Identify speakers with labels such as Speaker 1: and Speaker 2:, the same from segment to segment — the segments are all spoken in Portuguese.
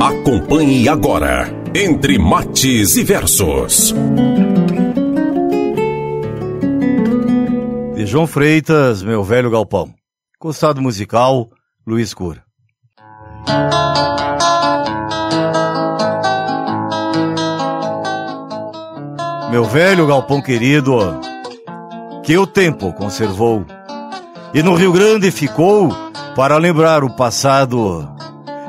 Speaker 1: Acompanhe agora, Entre Mates e Versos.
Speaker 2: De João Freitas, meu velho galpão. Costado musical, Luiz Cura. Meu velho galpão querido, que o tempo conservou, e no Rio Grande ficou para lembrar o passado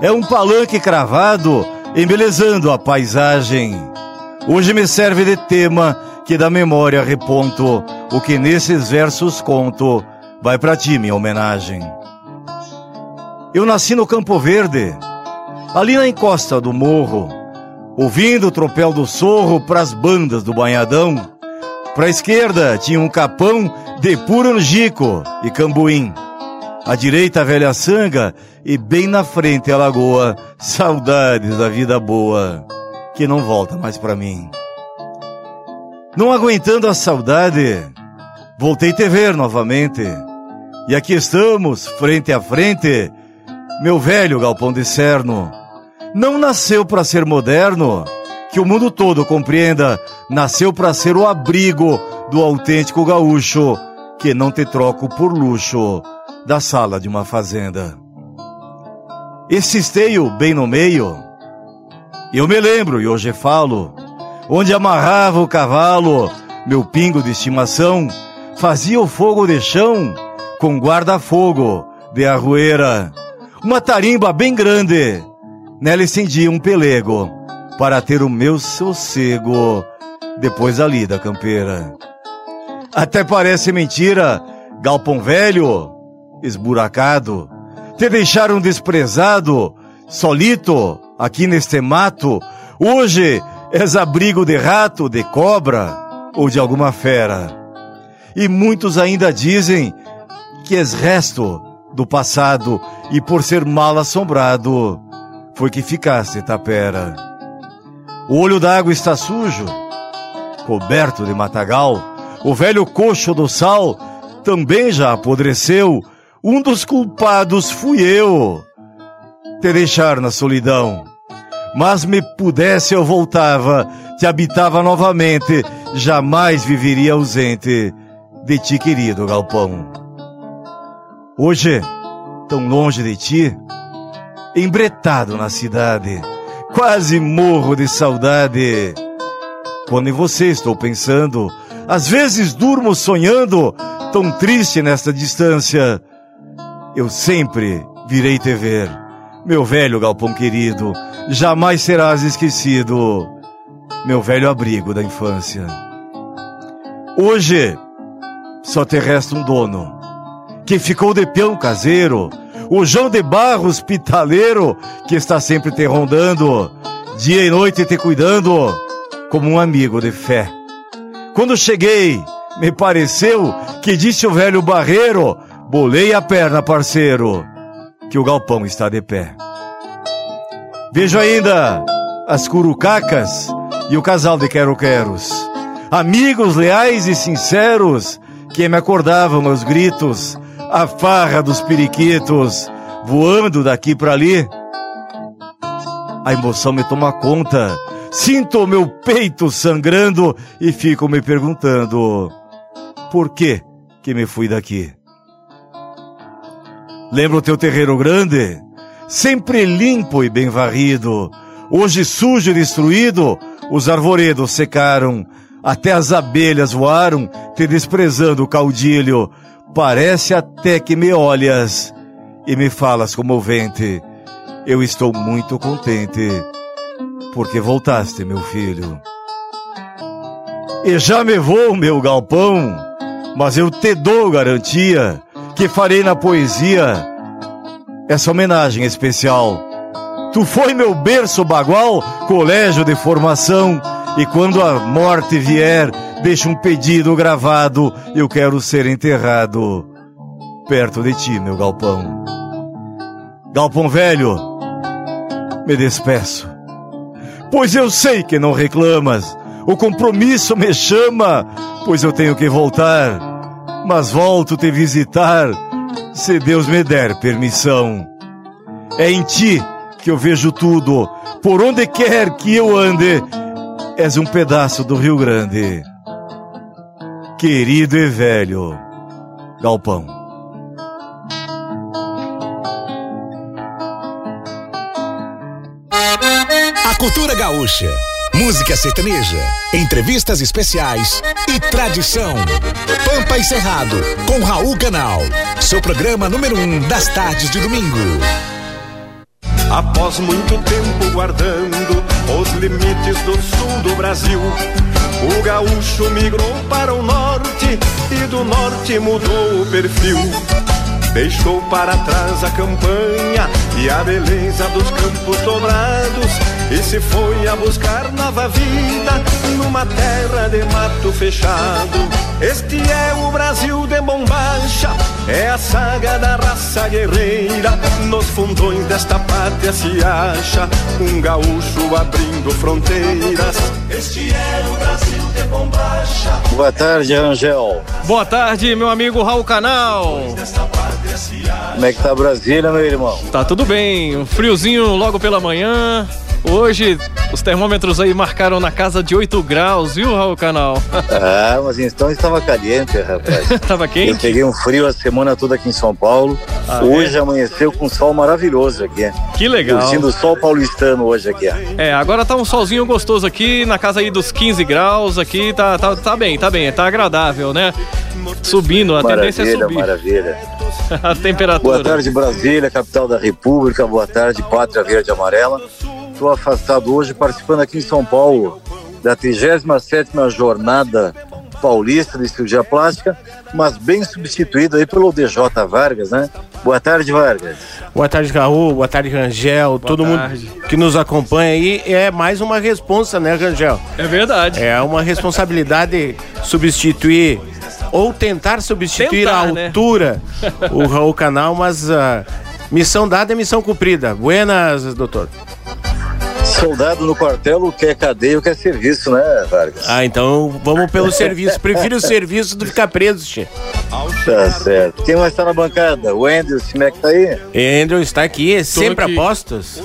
Speaker 2: é um palanque cravado, embelezando a paisagem. Hoje me serve de tema que da memória reponto o que nesses versos conto. Vai para ti minha homenagem. Eu nasci no Campo Verde, ali na encosta do morro, ouvindo o tropel do sorro pras bandas do banhadão. Pra esquerda tinha um capão de puro angico e cambuim. À direita a velha sanga e bem na frente a lagoa. Saudades da vida boa que não volta mais para mim. Não aguentando a saudade, voltei te ver novamente. E aqui estamos, frente a frente, meu velho galpão de cerno. Não nasceu para ser moderno, que o mundo todo compreenda, nasceu para ser o abrigo do autêntico gaúcho, que não te troco por luxo da sala de uma fazenda. Esse esteio bem no meio, eu me lembro e hoje falo, onde amarrava o cavalo, meu pingo de estimação, fazia o fogo de chão com guarda-fogo de arrueira, uma tarimba bem grande, nela estendia um pelego para ter o meu sossego depois ali da campeira. Até parece mentira, galpão velho, esburacado, te deixaram desprezado, solito, aqui neste mato, hoje és abrigo de rato, de cobra ou de alguma fera. E muitos ainda dizem que és resto do passado e por ser mal assombrado, foi que ficaste tapera. O olho d'água está sujo, coberto de matagal, o velho coxo do sal também já apodreceu, um dos culpados fui eu. Te deixar na solidão. Mas me pudesse eu voltava, te habitava novamente, jamais viveria ausente de ti, querido galpão. Hoje, tão longe de ti, embretado na cidade, quase morro de saudade. Quando em você estou pensando, às vezes durmo sonhando, tão triste nesta distância eu sempre virei te ver. Meu velho galpão querido, jamais serás esquecido. Meu velho abrigo da infância. Hoje, só te resta um dono, que ficou de peão caseiro, o João de Barro hospitaleiro, que está sempre te rondando, dia e noite te cuidando, como um amigo de fé. Quando cheguei, me pareceu que disse o velho barreiro, Bolei a perna, parceiro, que o galpão está de pé. Vejo ainda as curucacas e o casal de quero-queros. Amigos leais e sinceros que me acordavam aos gritos, a farra dos periquitos, voando daqui para ali. A emoção me toma conta, sinto o meu peito sangrando e fico me perguntando: por que que me fui daqui? Lembra o teu terreiro grande? Sempre limpo e bem varrido. Hoje sujo e destruído, os arvoredos secaram. Até as abelhas voaram, te desprezando o caudilho. Parece até que me olhas e me falas comovente. Eu estou muito contente, porque voltaste, meu filho. E já me vou, meu galpão, mas eu te dou garantia que farei na poesia. Essa homenagem especial. Tu foi meu berço bagual, colégio de formação, e quando a morte vier, deixa um pedido gravado, eu quero ser enterrado perto de ti, meu galpão. Galpão velho, me despeço, pois eu sei que não reclamas, o compromisso me chama, pois eu tenho que voltar, mas volto te visitar, se Deus me der permissão. É em ti que eu vejo tudo. Por onde quer que eu ande, és um pedaço do Rio Grande. Querido e velho Galpão.
Speaker 3: A cultura gaúcha, música sertaneja, entrevistas especiais e tradição. Pampa e Cerrado, com Raul Canal. Seu programa número um das tardes de domingo.
Speaker 4: Após muito tempo guardando os limites do sul do Brasil, o gaúcho migrou para o norte e do norte mudou o perfil. Deixou para trás a campanha e a beleza dos campos dobrados e se foi a buscar nova vida numa terra de mato fechado. Este é o Brasil de bombacha, é a saga da raça guerreira. Nos fundões desta pátria se acha um gaúcho abrindo fronteiras. Este é o Brasil de bombacha.
Speaker 5: Boa tarde, Angel.
Speaker 6: Boa tarde, meu amigo Raul Canal.
Speaker 5: Como é que tá Brasília, meu irmão?
Speaker 6: Tá tudo bem, um friozinho logo pela manhã. Hoje os termômetros aí marcaram na casa de 8 graus, viu, Raul Canal?
Speaker 5: Ah, mas então estava caliente, rapaz.
Speaker 6: Tava
Speaker 5: Eu
Speaker 6: quente?
Speaker 5: peguei um frio a semana toda aqui em São Paulo.
Speaker 6: Ah,
Speaker 5: hoje amanheceu com um sol maravilhoso aqui.
Speaker 6: Que legal.
Speaker 5: Curtindo o sol paulistano hoje aqui.
Speaker 6: É, agora tá um solzinho gostoso aqui, na casa aí dos 15 graus aqui, tá, tá, tá bem, tá bem, tá agradável, né? Subindo, a tendência é
Speaker 5: Maravilha,
Speaker 6: subir
Speaker 5: maravilha.
Speaker 6: a temperatura.
Speaker 5: Boa tarde, Brasília, capital da República. Boa tarde, Pátria Verde Amarela. Estou afastado hoje, participando aqui em São Paulo da 37ª Jornada Paulista de Cirurgia Plástica, mas bem substituído aí pelo DJ Vargas, né? Boa tarde, Vargas.
Speaker 7: Boa tarde, Raul. Boa tarde, Rangel. Todo
Speaker 6: tarde.
Speaker 7: mundo que nos acompanha aí. É mais uma responsa, né, Rangel?
Speaker 6: É verdade.
Speaker 7: É uma responsabilidade substituir ou tentar substituir
Speaker 6: Tentar,
Speaker 7: a
Speaker 6: né?
Speaker 7: altura o Raul Canal, mas a missão dada é missão cumprida. Buenas, doutor.
Speaker 5: Soldado no quartel quer cadeia ou quer serviço, né, Vargas?
Speaker 7: Ah, então vamos pelo serviço. Prefiro o serviço do que ficar preso, tchê.
Speaker 5: Tá certo. Quem mais tá na bancada? O Andrew, como é que tá aí?
Speaker 7: Andrew está aqui, sempre
Speaker 8: aqui.
Speaker 7: apostos.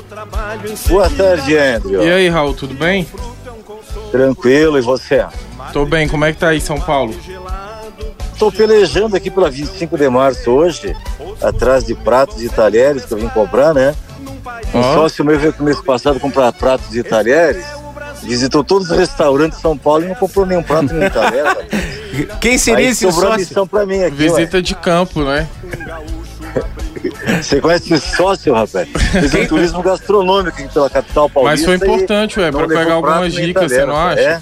Speaker 5: Boa tarde, Andrew.
Speaker 8: E aí, Raul, tudo bem?
Speaker 5: Tranquilo, e você?
Speaker 8: Tô bem, como é que tá aí São Paulo?
Speaker 5: Estou pelejando aqui pela 25 de março hoje, atrás de pratos e talheres que eu vim comprar, né? Um sócio meu veio começo passado comprar pratos e talheres, visitou todos os restaurantes de São Paulo e não comprou nenhum prato nem talher.
Speaker 7: Quem seria
Speaker 5: Aí
Speaker 7: esse
Speaker 5: sobrou
Speaker 7: sócio?
Speaker 5: missão pra mim aqui,
Speaker 8: Visita de campo, né?
Speaker 5: ué. Você conhece esse sócio, rapaz? Fez um turismo gastronômico aqui pela capital
Speaker 8: Mas
Speaker 5: paulista.
Speaker 8: foi
Speaker 5: e
Speaker 8: importante, ué, pra pegar algumas dicas, você não acha?
Speaker 5: É?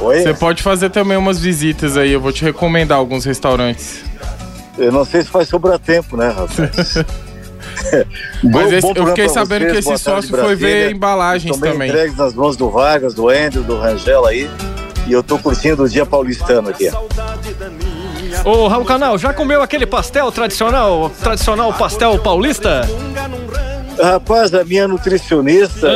Speaker 5: Oi?
Speaker 8: Você pode fazer também umas visitas aí, eu vou te recomendar alguns restaurantes.
Speaker 5: Eu não sei se vai sobrar tempo, né, rapaz?
Speaker 8: Mas esse- eu fiquei sabendo
Speaker 5: vocês,
Speaker 8: que esse sócio foi ver embalagens
Speaker 5: bem
Speaker 8: também.
Speaker 5: entregues nas mãos do Vargas, do Andrew, do Rangel aí. E eu tô curtindo o dia paulistano aqui.
Speaker 6: Ô, Raul Canal, já comeu aquele pastel tradicional, tradicional pastel paulista?
Speaker 5: Rapaz, a minha nutricionista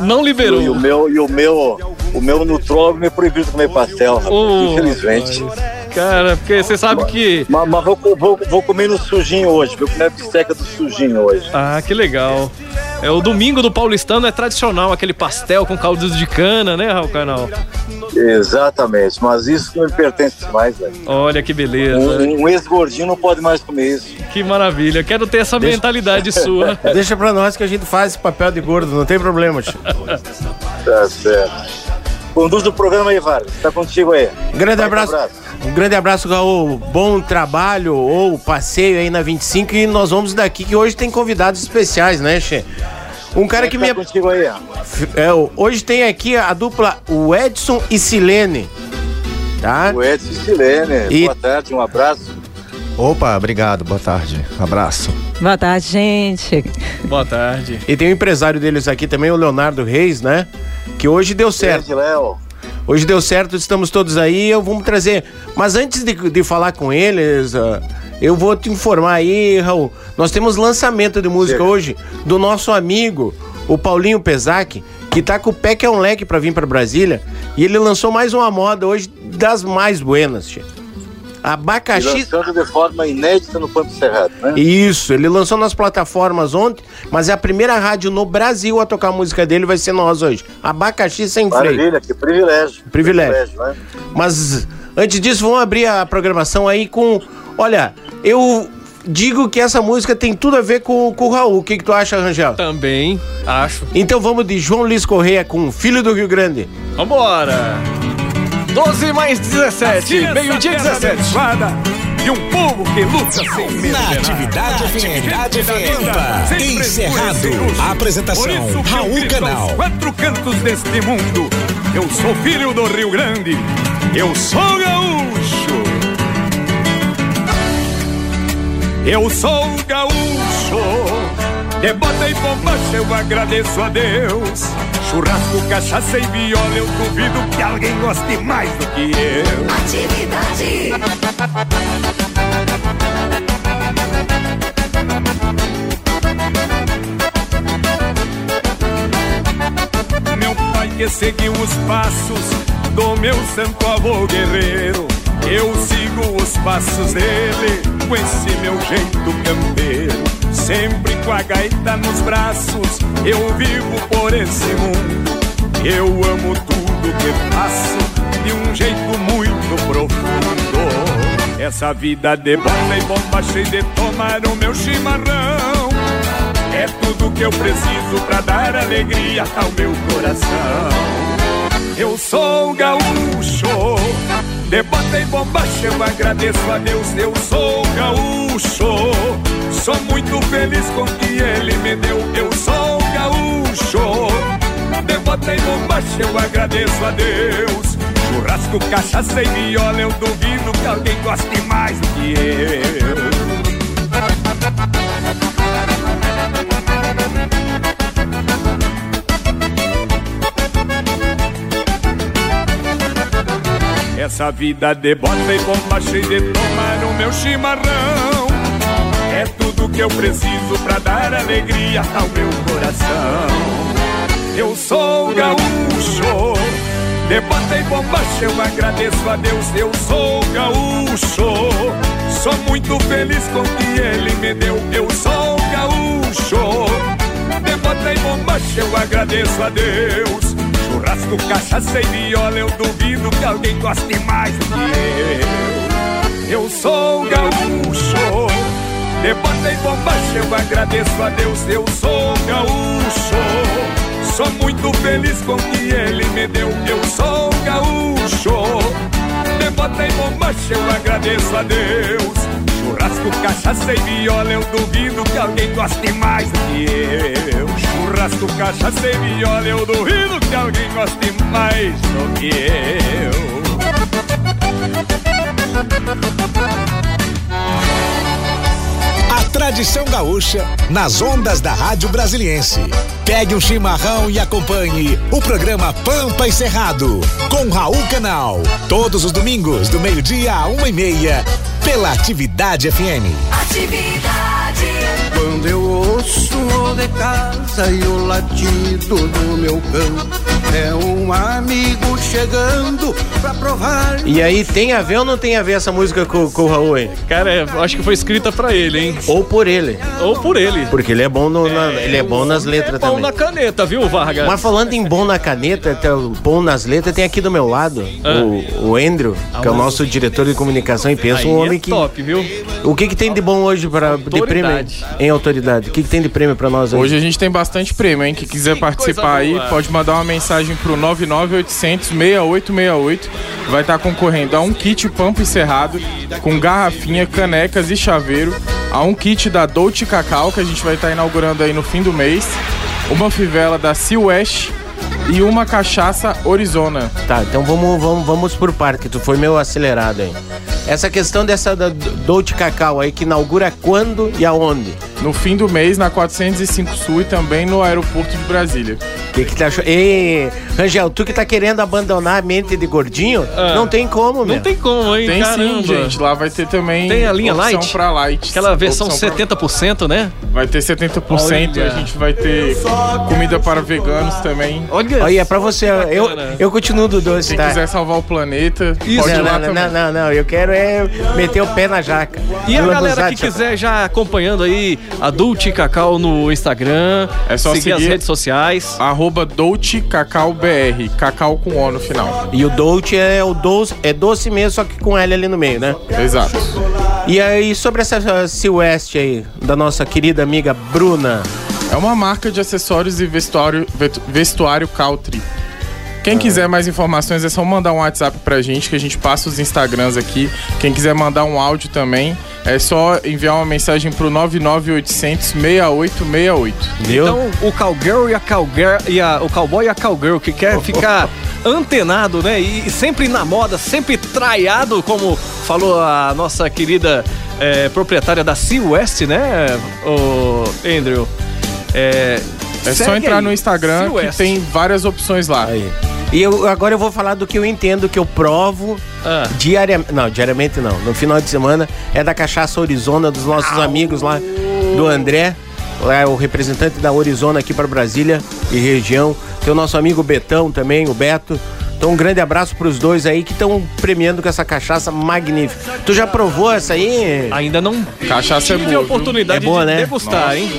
Speaker 5: o,
Speaker 6: não liberou.
Speaker 5: e o meu e o meu o meu nutrólogo me proibiu de comer pastel, rapaz,
Speaker 6: Ô,
Speaker 5: infelizmente.
Speaker 6: Cara, porque você sabe que.
Speaker 5: Mas, mas vou, vou, vou comer no sujinho hoje, vou comer a bisteca do sujinho hoje.
Speaker 6: Ah, que legal. É o domingo do paulistano é tradicional, aquele pastel com caldo de cana, né, Raul Canal?
Speaker 5: Exatamente, mas isso não me pertence mais, velho.
Speaker 6: Olha que beleza.
Speaker 5: Um, um ex-gordinho não pode mais comer isso.
Speaker 6: Que maravilha. Quero ter essa mentalidade sua.
Speaker 7: Deixa pra nós que a gente faz esse papel de gordo, não tem problema, tio.
Speaker 5: Tá certo. Conduz o programa aí, Vargas. Tá contigo aí.
Speaker 7: Um grande
Speaker 5: Vai,
Speaker 7: abraço. Um grande abraço, Raul. Bom trabalho ou passeio aí na 25 e nós vamos daqui que hoje tem convidados especiais, né, Che? Um cara que
Speaker 5: Tá
Speaker 7: me.
Speaker 5: contigo aí, ó.
Speaker 7: É, hoje tem aqui a dupla o Edson e Silene. Tá?
Speaker 5: O Edson Silene.
Speaker 7: E-
Speaker 5: Boa tarde, um abraço.
Speaker 9: Opa, obrigado, boa tarde, abraço. Boa tarde, gente.
Speaker 6: Boa tarde.
Speaker 7: E tem o empresário deles aqui também, o Leonardo Reis, né? Que hoje deu certo.
Speaker 5: Grande Léo.
Speaker 7: Hoje deu certo, estamos todos aí. Eu vou trazer. Mas antes de, de falar com eles, ah, eu vou te informar aí, Raul. Nós temos lançamento de música
Speaker 5: Chega.
Speaker 7: hoje do nosso amigo, o Paulinho Pesac, que tá com o pé que é um leque pra vir pra Brasília. E ele lançou mais uma moda hoje das mais buenas, tia.
Speaker 5: E
Speaker 7: Abacaxi.
Speaker 5: lançando de forma inédita no Pampo Cerrado, né?
Speaker 7: Isso, ele lançou nas plataformas ontem, mas é a primeira rádio no Brasil a tocar a música dele, vai ser nós hoje. Abacaxi sem freio.
Speaker 5: Maravilha, que privilégio.
Speaker 7: Privilégio.
Speaker 5: né?
Speaker 7: Mas antes disso, vamos abrir a programação aí com. Olha, eu digo que essa música tem tudo a ver com, com o Raul. O que, que tu acha, Rangel?
Speaker 6: Também acho.
Speaker 7: Então vamos de João Luiz Correia com Filho do Rio Grande.
Speaker 6: Vambora! 12 mais 17, meio-dia 17.
Speaker 10: E um povo que luta sem medo.
Speaker 3: Na atividade atividade Pampa. Encerrado. Apresentação Raul Canal.
Speaker 10: quatro cantos deste mundo. Eu sou filho do Rio Grande. Eu sou gaúcho. Eu sou gaúcho. De bota e bombacha eu agradeço a Deus. Churrasco, cachaça e viola, eu duvido que alguém goste mais do que eu. Meu pai que seguiu os passos do meu santo avô guerreiro. Eu sigo os passos dele com esse meu jeito campeiro. Sempre com a gaita nos braços, eu vivo por esse mundo. Eu amo tudo que faço de um jeito muito profundo. Essa vida de banda e bomba cheia de tomar o meu chimarrão. É tudo que eu preciso pra dar alegria ao meu coração. Eu sou gaúcho, de bota e bombacha eu agradeço a Deus. Eu sou gaúcho, sou muito feliz com o que Ele me deu. Eu sou gaúcho, de bota e bombacha eu agradeço a Deus. Churrasco, cachaça e viola, eu duvido que alguém goste mais do que eu. Essa vida de bota e bomba cheia de tomar o meu chimarrão É tudo que eu preciso pra dar alegria ao meu coração. Eu sou gaúcho De bota e bombacha eu agradeço a Deus Eu sou gaúcho. Sou muito feliz com o que Ele me deu Eu sou gaúcho. De bota e bombacha eu agradeço a Deus. Churrasco, cachaça e viola, eu duvido que alguém goste mais do que eu. Eu sou gaúcho, bota e bombacha, eu agradeço a Deus, eu sou gaúcho. Sou muito feliz com o que ele me deu, eu sou gaúcho. Bota e bombacha, eu agradeço a Deus. Churrasco, cachaça e viola, eu duvido que alguém goste mais do que eu. Churrasco, cachaça e viola, eu duvido que alguém goste mais do que eu.
Speaker 3: Tradição gaúcha nas ondas da Rádio Brasiliense. Pegue um chimarrão e acompanhe o programa Pampa e Cerrado com Raul Canal. Todos os domingos, do meio-dia a uma e meia, pela Atividade FM.
Speaker 11: Quando eu ouço de casa e o latido do meu cão, é um amigo chegando pra provar.
Speaker 7: E aí, tem a ver ou não tem a ver essa música com, com o Raul, hein?
Speaker 6: Cara, é, acho que foi escrita pra ele, hein?
Speaker 7: Ou por ele.
Speaker 6: Ou por ele.
Speaker 7: Porque ele é bom, no, na- ele é bom nas letras
Speaker 6: é bom
Speaker 7: também.
Speaker 6: na caneta, viu, Vargas?
Speaker 7: Mas falando em bom na caneta, bom nas letras, tem aqui do meu lado
Speaker 6: Ah.
Speaker 7: o, o Andrew, que é o nosso diretor de comunicação e pensa
Speaker 6: Aí
Speaker 7: um
Speaker 6: é
Speaker 7: homem que.
Speaker 6: top, viu?
Speaker 7: O que que tem de bom hoje para de prêmio?
Speaker 6: Autoridade.
Speaker 7: Em autoridade. O que que tem de prêmio pra nós hoje?
Speaker 8: Hoje a gente tem bastante prêmio, hein? Quem quiser participar aí,
Speaker 6: boa.
Speaker 8: pode mandar uma mensagem pro 99800 6868. Vai estar concorrendo a um kit Pampa e Cerrado com garrafinha, canecas e chaveiro, a um kit da Dolce Cacau que a gente vai estar inaugurando aí no fim do mês, uma fivela da Sea West e uma cachaça Arizona.
Speaker 7: Tá, então vamos, vamos, vamos por parte, que tu foi meio acelerado aí. Essa questão dessa da Dolce Cacau aí, que inaugura quando e aonde?
Speaker 8: No fim do mês na 405 Sul e também no aeroporto de Brasília.
Speaker 7: O que, que tá achando? Ei, Rangel, tu que tá querendo abandonar a mente de gordinho,
Speaker 6: Ah.
Speaker 7: não tem como, meu.
Speaker 6: Não tem como, hein?
Speaker 8: Tem
Speaker 6: Caramba.
Speaker 8: sim, gente. Lá vai ter também
Speaker 6: Tem a linha
Speaker 8: opção
Speaker 6: light?
Speaker 8: pra light.
Speaker 6: Aquela versão
Speaker 8: Opção pra-
Speaker 6: 70%, né?
Speaker 8: Vai ter 70%,
Speaker 6: Olha.
Speaker 8: a gente vai ter comida para veganos também.
Speaker 6: Olha,
Speaker 7: Olha, é pra você, eu, eu continuo do doce,
Speaker 8: Quem
Speaker 7: tá?
Speaker 8: quiser salvar o planeta,
Speaker 6: Isso.
Speaker 8: pode ir
Speaker 7: Não,
Speaker 8: lá
Speaker 7: não,
Speaker 8: também.
Speaker 7: não, não, não, eu quero é meter o pé na jaca.
Speaker 6: E a
Speaker 7: Do
Speaker 6: galera que quiser já acompanhando aí a Dulce Cacau no Instagram,
Speaker 8: É só
Speaker 6: seguir as
Speaker 8: seguir.
Speaker 6: redes sociais.
Speaker 8: Arroba Dolce Cacau BR, Cacau com O no final.
Speaker 7: E o Dolce é o doce, é doce mesmo, só que com L ali no meio, né?
Speaker 8: Exato.
Speaker 7: E aí, sobre essa Silvestre aí, da nossa querida amiga Bruna.
Speaker 8: É uma marca de acessórios e vestuário, vestuário country. Quem quiser mais informações é só mandar um WhatsApp pra gente, que a gente passa os Instagrams aqui. Quem quiser mandar um áudio também, é só enviar uma mensagem pro 99800 6868.
Speaker 7: Viu?
Speaker 6: Então, o cowgirl e a cowgirl e a, o cowboy e a cowgirl que quer ficar antenado, né? E, e sempre na moda, sempre traiado, como falou a nossa querida eh, proprietária da Sea West, né, o Andrew? É,
Speaker 8: É só entrar
Speaker 6: aí,
Speaker 8: no Instagram que tem várias opções lá.
Speaker 7: Aí. E eu, agora eu vou falar do que eu entendo, que eu provo
Speaker 6: Ah.
Speaker 7: diariamente. Não, diariamente não. No final de semana é da cachaça Orizona, dos nossos amigos lá, do André. Lá é o representante da Orizona aqui para Brasília e região. Tem o nosso amigo Betão também, o Beto. Então um grande abraço para os dois aí que estão premiando com essa cachaça magnífica. Tu já provou essa aí?
Speaker 6: Ainda não
Speaker 8: Cachaça é
Speaker 6: tive
Speaker 8: boa,
Speaker 6: a
Speaker 8: viu?
Speaker 6: oportunidade
Speaker 7: É boa,
Speaker 6: de
Speaker 7: né?
Speaker 6: degustar, hein?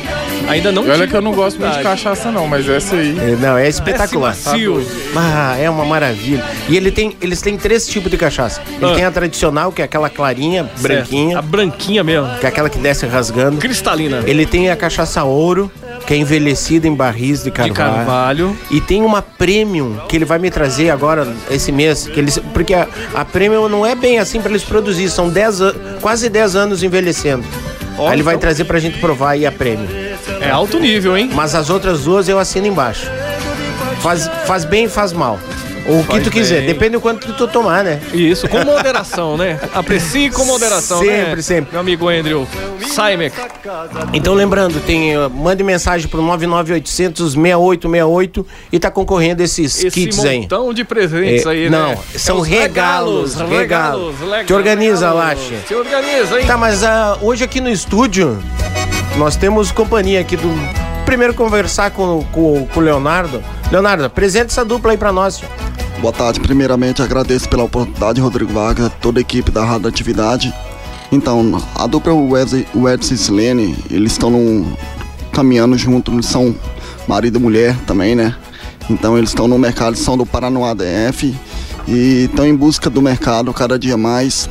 Speaker 6: Ainda não
Speaker 8: E olha
Speaker 6: tive
Speaker 8: que eu não gosto muito de cachaça não, mas essa aí...
Speaker 7: É, Não, é espetacular.
Speaker 6: Esse macio.
Speaker 7: Ah, é uma maravilha. E ele tem, eles têm três tipos de cachaça. Ele
Speaker 6: Ah.
Speaker 7: tem a tradicional, que é aquela clarinha, branquinha,
Speaker 6: A branquinha mesmo.
Speaker 7: que é aquela que desce rasgando.
Speaker 6: Cristalina.
Speaker 7: Ele tem a cachaça ouro, que é envelhecida em barris de
Speaker 6: De
Speaker 7: carvalho.
Speaker 6: carvalho.
Speaker 7: E tem uma premium que ele vai me trazer agora esse mês, que eles, porque a, a premium não é bem assim para eles produzir, são 10 an- quase 10 anos envelhecendo. Aí ele vai
Speaker 6: então-
Speaker 7: trazer pra gente provar aí a premium.
Speaker 6: É alto nível, hein?
Speaker 7: Mas as outras duas eu assino embaixo. Faz, faz bem e faz mal. O que tu quiser,
Speaker 6: bem.
Speaker 7: depende do quanto tu tomar, né?
Speaker 6: Isso, com moderação, né? Aprecie com moderação, né?
Speaker 7: Sempre, sempre.
Speaker 6: Meu amigo Andrew Saimek.
Speaker 7: Então lembrando, tem, uh, mande mensagem pro 99800 6868 e tá concorrendo esses
Speaker 6: Esse
Speaker 7: kits aí.
Speaker 6: montão de presentes
Speaker 7: É,
Speaker 6: aí,
Speaker 7: não,
Speaker 6: né?
Speaker 7: são
Speaker 6: É os
Speaker 7: regalos, regalos. Te organiza, Lache.
Speaker 6: Te organiza, hein?
Speaker 7: Tá, mas ah, hoje aqui no estúdio nós temos companhia aqui do. Primeiro conversar com, com, com o Leonardo. Leonardo, apresenta essa dupla aí pra nós. tio.
Speaker 9: Boa tarde. Primeiramente, agradeço pela oportunidade, Rodrigo Vargas, toda a equipe da Rádio Atividade. Então, a dupla Wesley- Edson e Silene, eles estão caminhando junto, eles são marido e mulher também, né? Então, eles estão no mercado, são do Paranoá DF e estão em busca do mercado cada dia mais.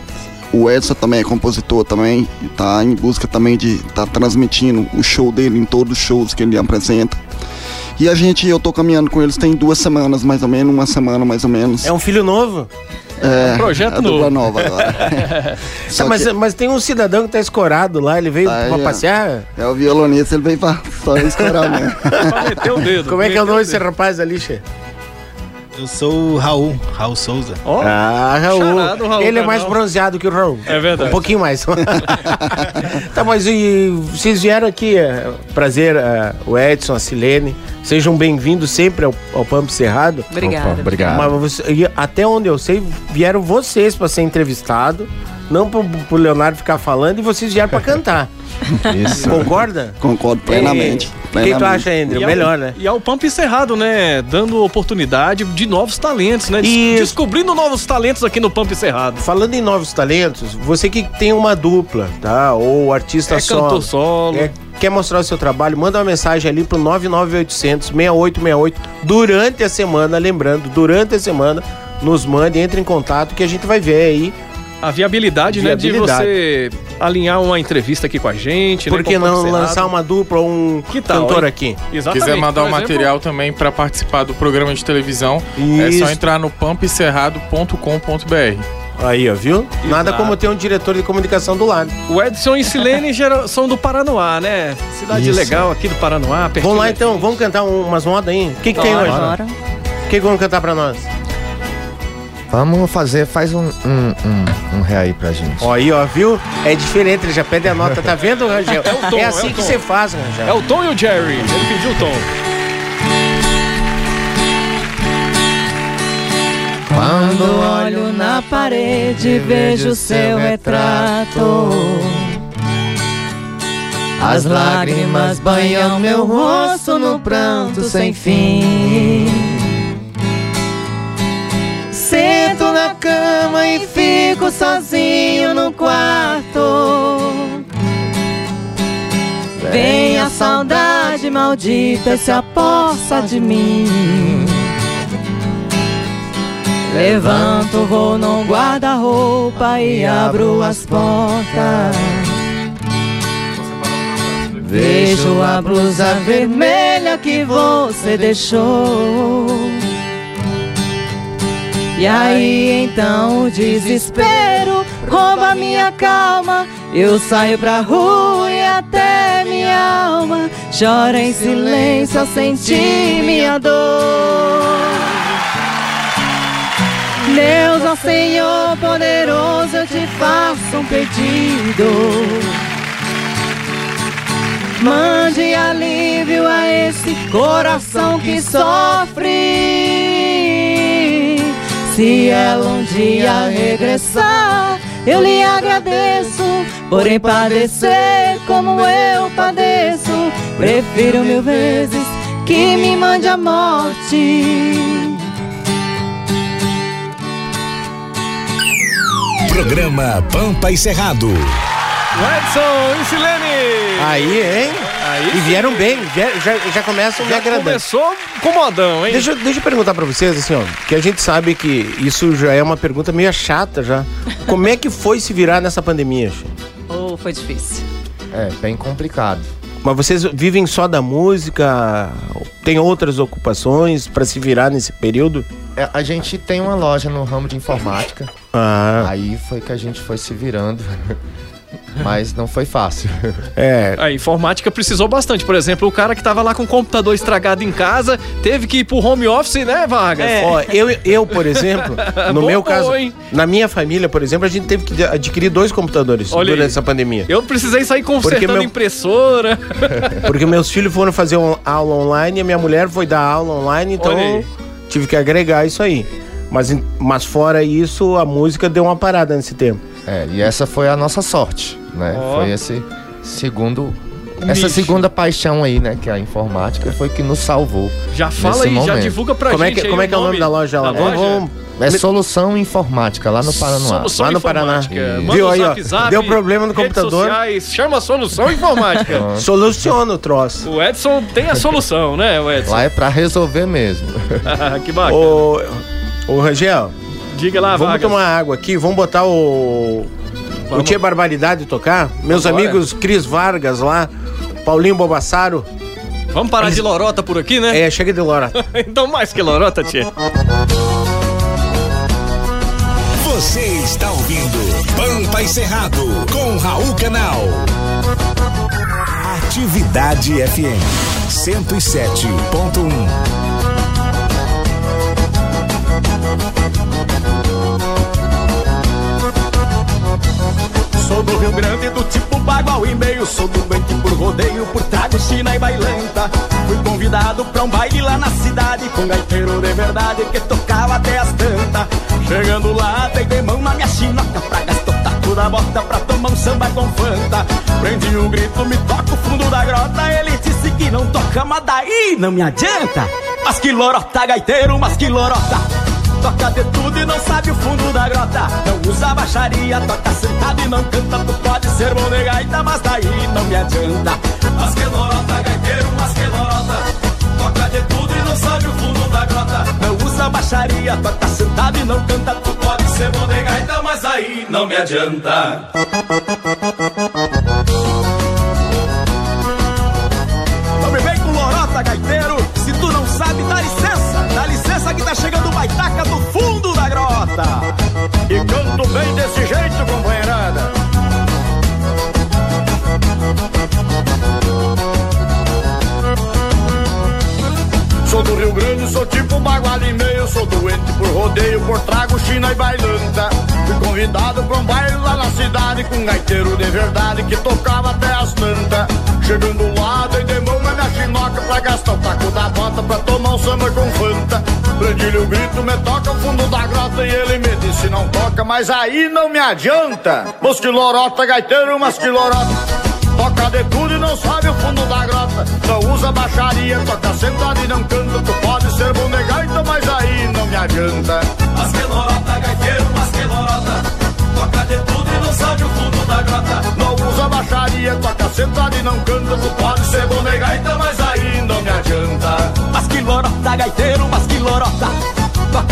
Speaker 9: O Edson também é compositor também, está em busca também de estar transmitindo o show dele em todos os shows que ele apresenta. E a gente, eu tô caminhando com eles tem duas semanas, mais ou menos, uma semana mais ou menos.
Speaker 7: É um filho novo?
Speaker 9: É,
Speaker 6: projeto
Speaker 9: é dupla
Speaker 6: novo.
Speaker 9: nova agora.
Speaker 7: Tá, mas,
Speaker 9: que-
Speaker 7: mas tem um cidadão que tá escorado lá, ele veio
Speaker 9: Aí,
Speaker 7: pra passear.
Speaker 9: É o violonista, ele veio pra só escorar mesmo.
Speaker 7: Como é que é o nome desse rapaz ali, Che?
Speaker 12: Eu sou o Raul, Raul Souza.
Speaker 6: Ó,
Speaker 7: Ah, Raul.
Speaker 6: Charado, Raul
Speaker 7: ele é
Speaker 6: Canal.
Speaker 7: mais bronzeado que o Raul.
Speaker 6: É verdade.
Speaker 7: Um pouquinho mais. tá, mas e vocês vieram aqui, é, prazer, é, o Edson, a Silene. Sejam bem-vindos sempre ao, ao Pampo Cerrado.
Speaker 13: Obrigada.
Speaker 2: Obrigado.
Speaker 7: Mas você- e até onde eu sei, vieram vocês para ser entrevistado, não pro, pro Leonardo ficar falando, e vocês vieram para cantar.
Speaker 2: Isso.
Speaker 7: Concorda?
Speaker 9: Concordo plenamente.
Speaker 7: E- O que
Speaker 9: plenamente.
Speaker 7: tu acha, Andrew?
Speaker 6: E ao-
Speaker 7: Melhor, né?
Speaker 6: E ao Pampa Encerrado, né? Dando oportunidade de novos talentos, né? Des-
Speaker 7: Isso.
Speaker 6: Descobrindo novos talentos aqui no Pampa Encerrado.
Speaker 7: Falando em novos talentos, você que tem uma dupla, tá? Ou artista
Speaker 6: É
Speaker 7: solo.
Speaker 6: cantor solo.
Speaker 7: é, quer mostrar o seu trabalho, manda uma mensagem ali pro 99800 6868 durante a semana, lembrando, durante a semana, nos mande, entre em contato que a gente vai ver aí.
Speaker 6: A viabilidade, né? De
Speaker 7: Viabilidade.
Speaker 6: você alinhar uma entrevista aqui com a gente.
Speaker 7: Por
Speaker 6: né,
Speaker 7: que
Speaker 6: com o Pampa
Speaker 7: não lançar uma dupla ou um
Speaker 6: Que tal,
Speaker 7: cantor
Speaker 6: hein?
Speaker 7: aqui?
Speaker 6: Exatamente.
Speaker 8: quiser mandar
Speaker 6: por
Speaker 8: o
Speaker 6: exemplo,
Speaker 8: material também para participar do programa de televisão, é
Speaker 7: Isso.
Speaker 8: só entrar no pampecerrado.com.br.
Speaker 7: Aí, ó, viu? Nada
Speaker 6: Exato.
Speaker 7: como ter um diretor de comunicação do lado.
Speaker 6: O Edson e Silene são do Paranoá, né? Cidade
Speaker 7: Isso.
Speaker 6: legal aqui do Paranoá.
Speaker 7: Vamos lá então, vamos cantar um- umas modas aí? O que, que tem hoje?
Speaker 13: bora.
Speaker 7: O que, que vamos cantar pra nós?
Speaker 13: Vamos fazer, faz um, um, um, um ré aí pra gente.
Speaker 7: Ó, aí, ó, viu? É diferente, ele já pede a nota, tá vendo, Rangel?
Speaker 6: É o tom, é
Speaker 7: assim
Speaker 6: o
Speaker 7: que você faz, Rangel.
Speaker 6: É o Tom e o Jerry. Ele pediu o Tom.
Speaker 14: Quando olho na parede, vejo seu retrato. As lágrimas banham meu rosto no pranto sem fim. Cama e fico sozinho no quarto. Vem a saudade maldita se apossa de mim. Levanto, vou num guarda-roupa e abro as portas. Vejo a blusa vermelha que você deixou. E aí então o desespero rouba minha calma. Eu saio pra rua e até minha alma chora em silêncio ao sentir minha dor. Deus, ó Senhor poderoso, eu te faço um pedido. Mande alívio a esse coração que sofre. Se ela um dia regressar, eu lhe agradeço. Porém, padecer como eu padeço, prefiro mil vezes que me mande a morte.
Speaker 3: Programa Pampa e Cerrado.
Speaker 6: Edson e Silene.
Speaker 7: Aí, hein?
Speaker 6: Aí
Speaker 7: e
Speaker 6: sim.
Speaker 7: vieram bem, vie- já, já começam me
Speaker 6: Já
Speaker 7: agradando.
Speaker 6: começou com modão, hein?
Speaker 7: Deixa, eu- deixa eu perguntar pra vocês, assim, ó, que a gente sabe que isso já é uma pergunta meio chata já. Como é que foi se virar nessa pandemia?
Speaker 14: Oh, foi difícil.
Speaker 13: É, bem complicado.
Speaker 7: Mas vocês vivem só da música? Tem outras ocupações pra se virar nesse período?
Speaker 13: É, a gente tem uma loja no ramo de informática.
Speaker 7: Ah.
Speaker 13: Aí foi que a gente foi se virando. Mas não foi fácil.
Speaker 7: É.
Speaker 6: A informática precisou bastante. Por exemplo, o cara que tava lá com o computador estragado em casa teve que ir pro home office, né, Vargas?
Speaker 7: Ó, eu, eu, por exemplo, no
Speaker 6: Bom,
Speaker 7: meu
Speaker 6: bom,
Speaker 7: caso,
Speaker 6: hein?
Speaker 7: na minha família, por exemplo, a gente teve que adquirir dois computadores
Speaker 6: Olha
Speaker 7: durante
Speaker 6: aí.
Speaker 7: essa pandemia.
Speaker 6: Eu precisei sair
Speaker 7: Porque
Speaker 6: consertando
Speaker 7: meu-
Speaker 6: impressora.
Speaker 7: Porque meus filhos foram fazer aula online e a minha mulher foi dar aula online, então tive que agregar isso aí. Mas, mas fora isso, a música deu uma parada nesse tempo.
Speaker 13: É, e essa foi a nossa sorte, né?
Speaker 7: Ó.
Speaker 13: Foi esse segundo. Essa segunda paixão aí, né? Que é a informática foi que nos salvou.
Speaker 6: Já fala
Speaker 13: nesse
Speaker 6: aí, já
Speaker 13: momento.
Speaker 6: divulga pra
Speaker 7: Como é
Speaker 6: gente.
Speaker 7: que-
Speaker 6: aí
Speaker 7: como é que é o nome da loja lá? Vamos- vamos-
Speaker 13: É Solução Informática, lá no Paraná.
Speaker 6: Solução
Speaker 13: lá no Paraná.
Speaker 6: Manda
Speaker 7: Viu aí, ó,
Speaker 6: zap,
Speaker 7: deu problema no computador.
Speaker 6: Sociais, chama a Solução Informática.
Speaker 7: Soluciona o troço.
Speaker 6: o Edson tem a solução, né, o Edson?
Speaker 13: Lá é pra resolver mesmo.
Speaker 6: que bacana.
Speaker 7: Ô, ô Rangel,
Speaker 6: Diga lá,
Speaker 7: vamos
Speaker 6: Vargas.
Speaker 7: tomar água aqui, vamos botar o. O
Speaker 6: Vamos.
Speaker 7: Tia Barbaridade tocar? Meus
Speaker 6: Vambora.
Speaker 7: amigos Cris Vargas lá, Paulinho Bobassaro.
Speaker 6: Vamos parar de lorota por aqui, né?
Speaker 7: É, chega de lora.
Speaker 6: então mais que lorota, tia.
Speaker 3: Você está ouvindo Pampa e Cerrado com Raul Canal. Atividade FM 107.1.
Speaker 15: Sou do Rio Grande, do tipo bagual e meio Sou doente por rodeio, por trago, china e bailanta. Fui convidado pra um baile lá na cidade Com gaiteiro de verdade que tocava até as tantas. Chegando lá, de mão na minha chinoca Pra gastar o taco da bota pra tomar um samba com fanta. Prendi um grito, me toca o fundo da grota Ele disse que não toca, mas daí não me adianta. Mas que lorota, gaiteiro, mas que lorota Toca de tudo e não sabe o fundo da grota. Não usa baixaria, toca sentado e não canta Tu pode ser bom de gaita, mas daí não me adianta. Mas que lorota, gaiteiro, mas que lorota. Toca de tudo e não sabe o fundo da grota. Não usa baixaria, toca sentado e não canta Tu pode ser bom de gaita, mas daí não me adianta
Speaker 16: sou tipo bagual e meio. Sou doente por rodeio, por trago, china e bailanta. Fui convidado pra um baile lá na cidade com um gaiteiro de verdade que tocava até as tantas. Chegando lá, dei de mão na minha chinoca pra gastar o taco da bota pra tomar um samba com fanta. Prendilho o grito, me toca o fundo da grota e ele me disse não toca, mas aí não me adianta. Mosquilorota, gaiteiro, masquilorota. De tudo e não sabe o fundo da grota. Não usa baixaria, toca sentado e não canta. Tu pode ser bom de gaita, mas aí não me adianta.
Speaker 15: Masquelorota, gaiteiro, masquelorota. Toca de tudo e não sabe o fundo da grota.
Speaker 16: Não usa baixaria, toca sentado e não canta. Tu pode ser bom de gaita, mas aí não me adianta.
Speaker 15: Masquilorota, gaiteiro, masquilorota.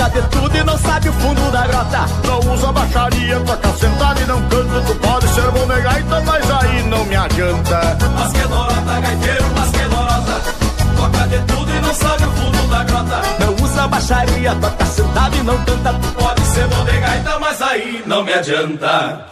Speaker 15: Toca de tudo e não sabe o fundo da grota.
Speaker 16: Não usa baixaria, toca sentado e não canta. Tu pode ser bom de gaita, mas aí não me adianta.
Speaker 15: Masquelorota, gaiteiro, masquelorota. Toca de tudo e não sabe o fundo da grota. Não usa baixaria, toca sentado e não canta. Tu pode ser bom de gaita, mas aí não me adianta.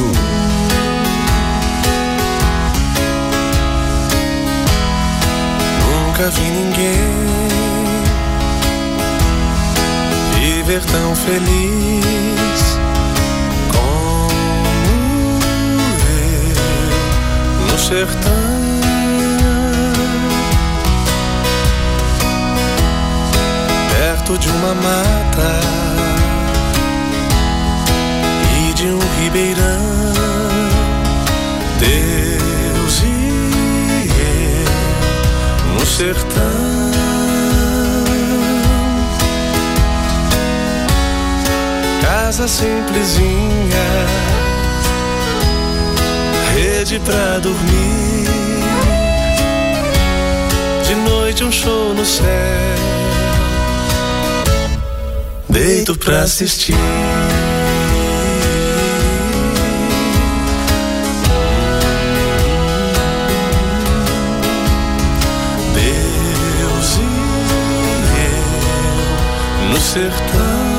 Speaker 3: Cerrado.
Speaker 11: Nunca vi ninguém viver tão feliz como eu no sertão. Perto de uma mata e de um ribeirão. Sertão. Casa simplesinha, rede pra dormir. De noite um show no céu, deito pra assistir. Sertão.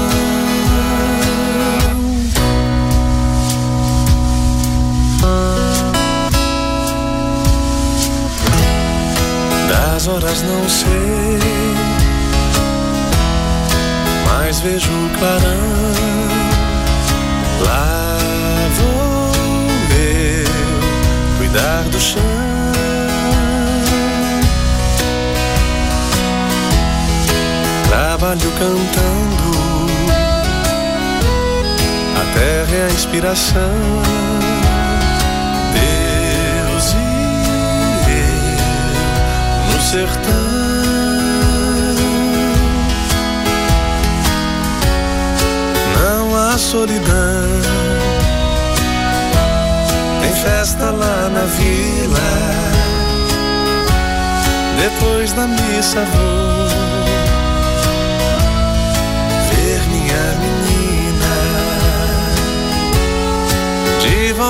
Speaker 11: Das horas não sei, mas vejo o clarão. Cantando, a terra é a inspiração. Deus e eu no sertão. Não há solidão. Tem festa lá na vila. Depois da missa vou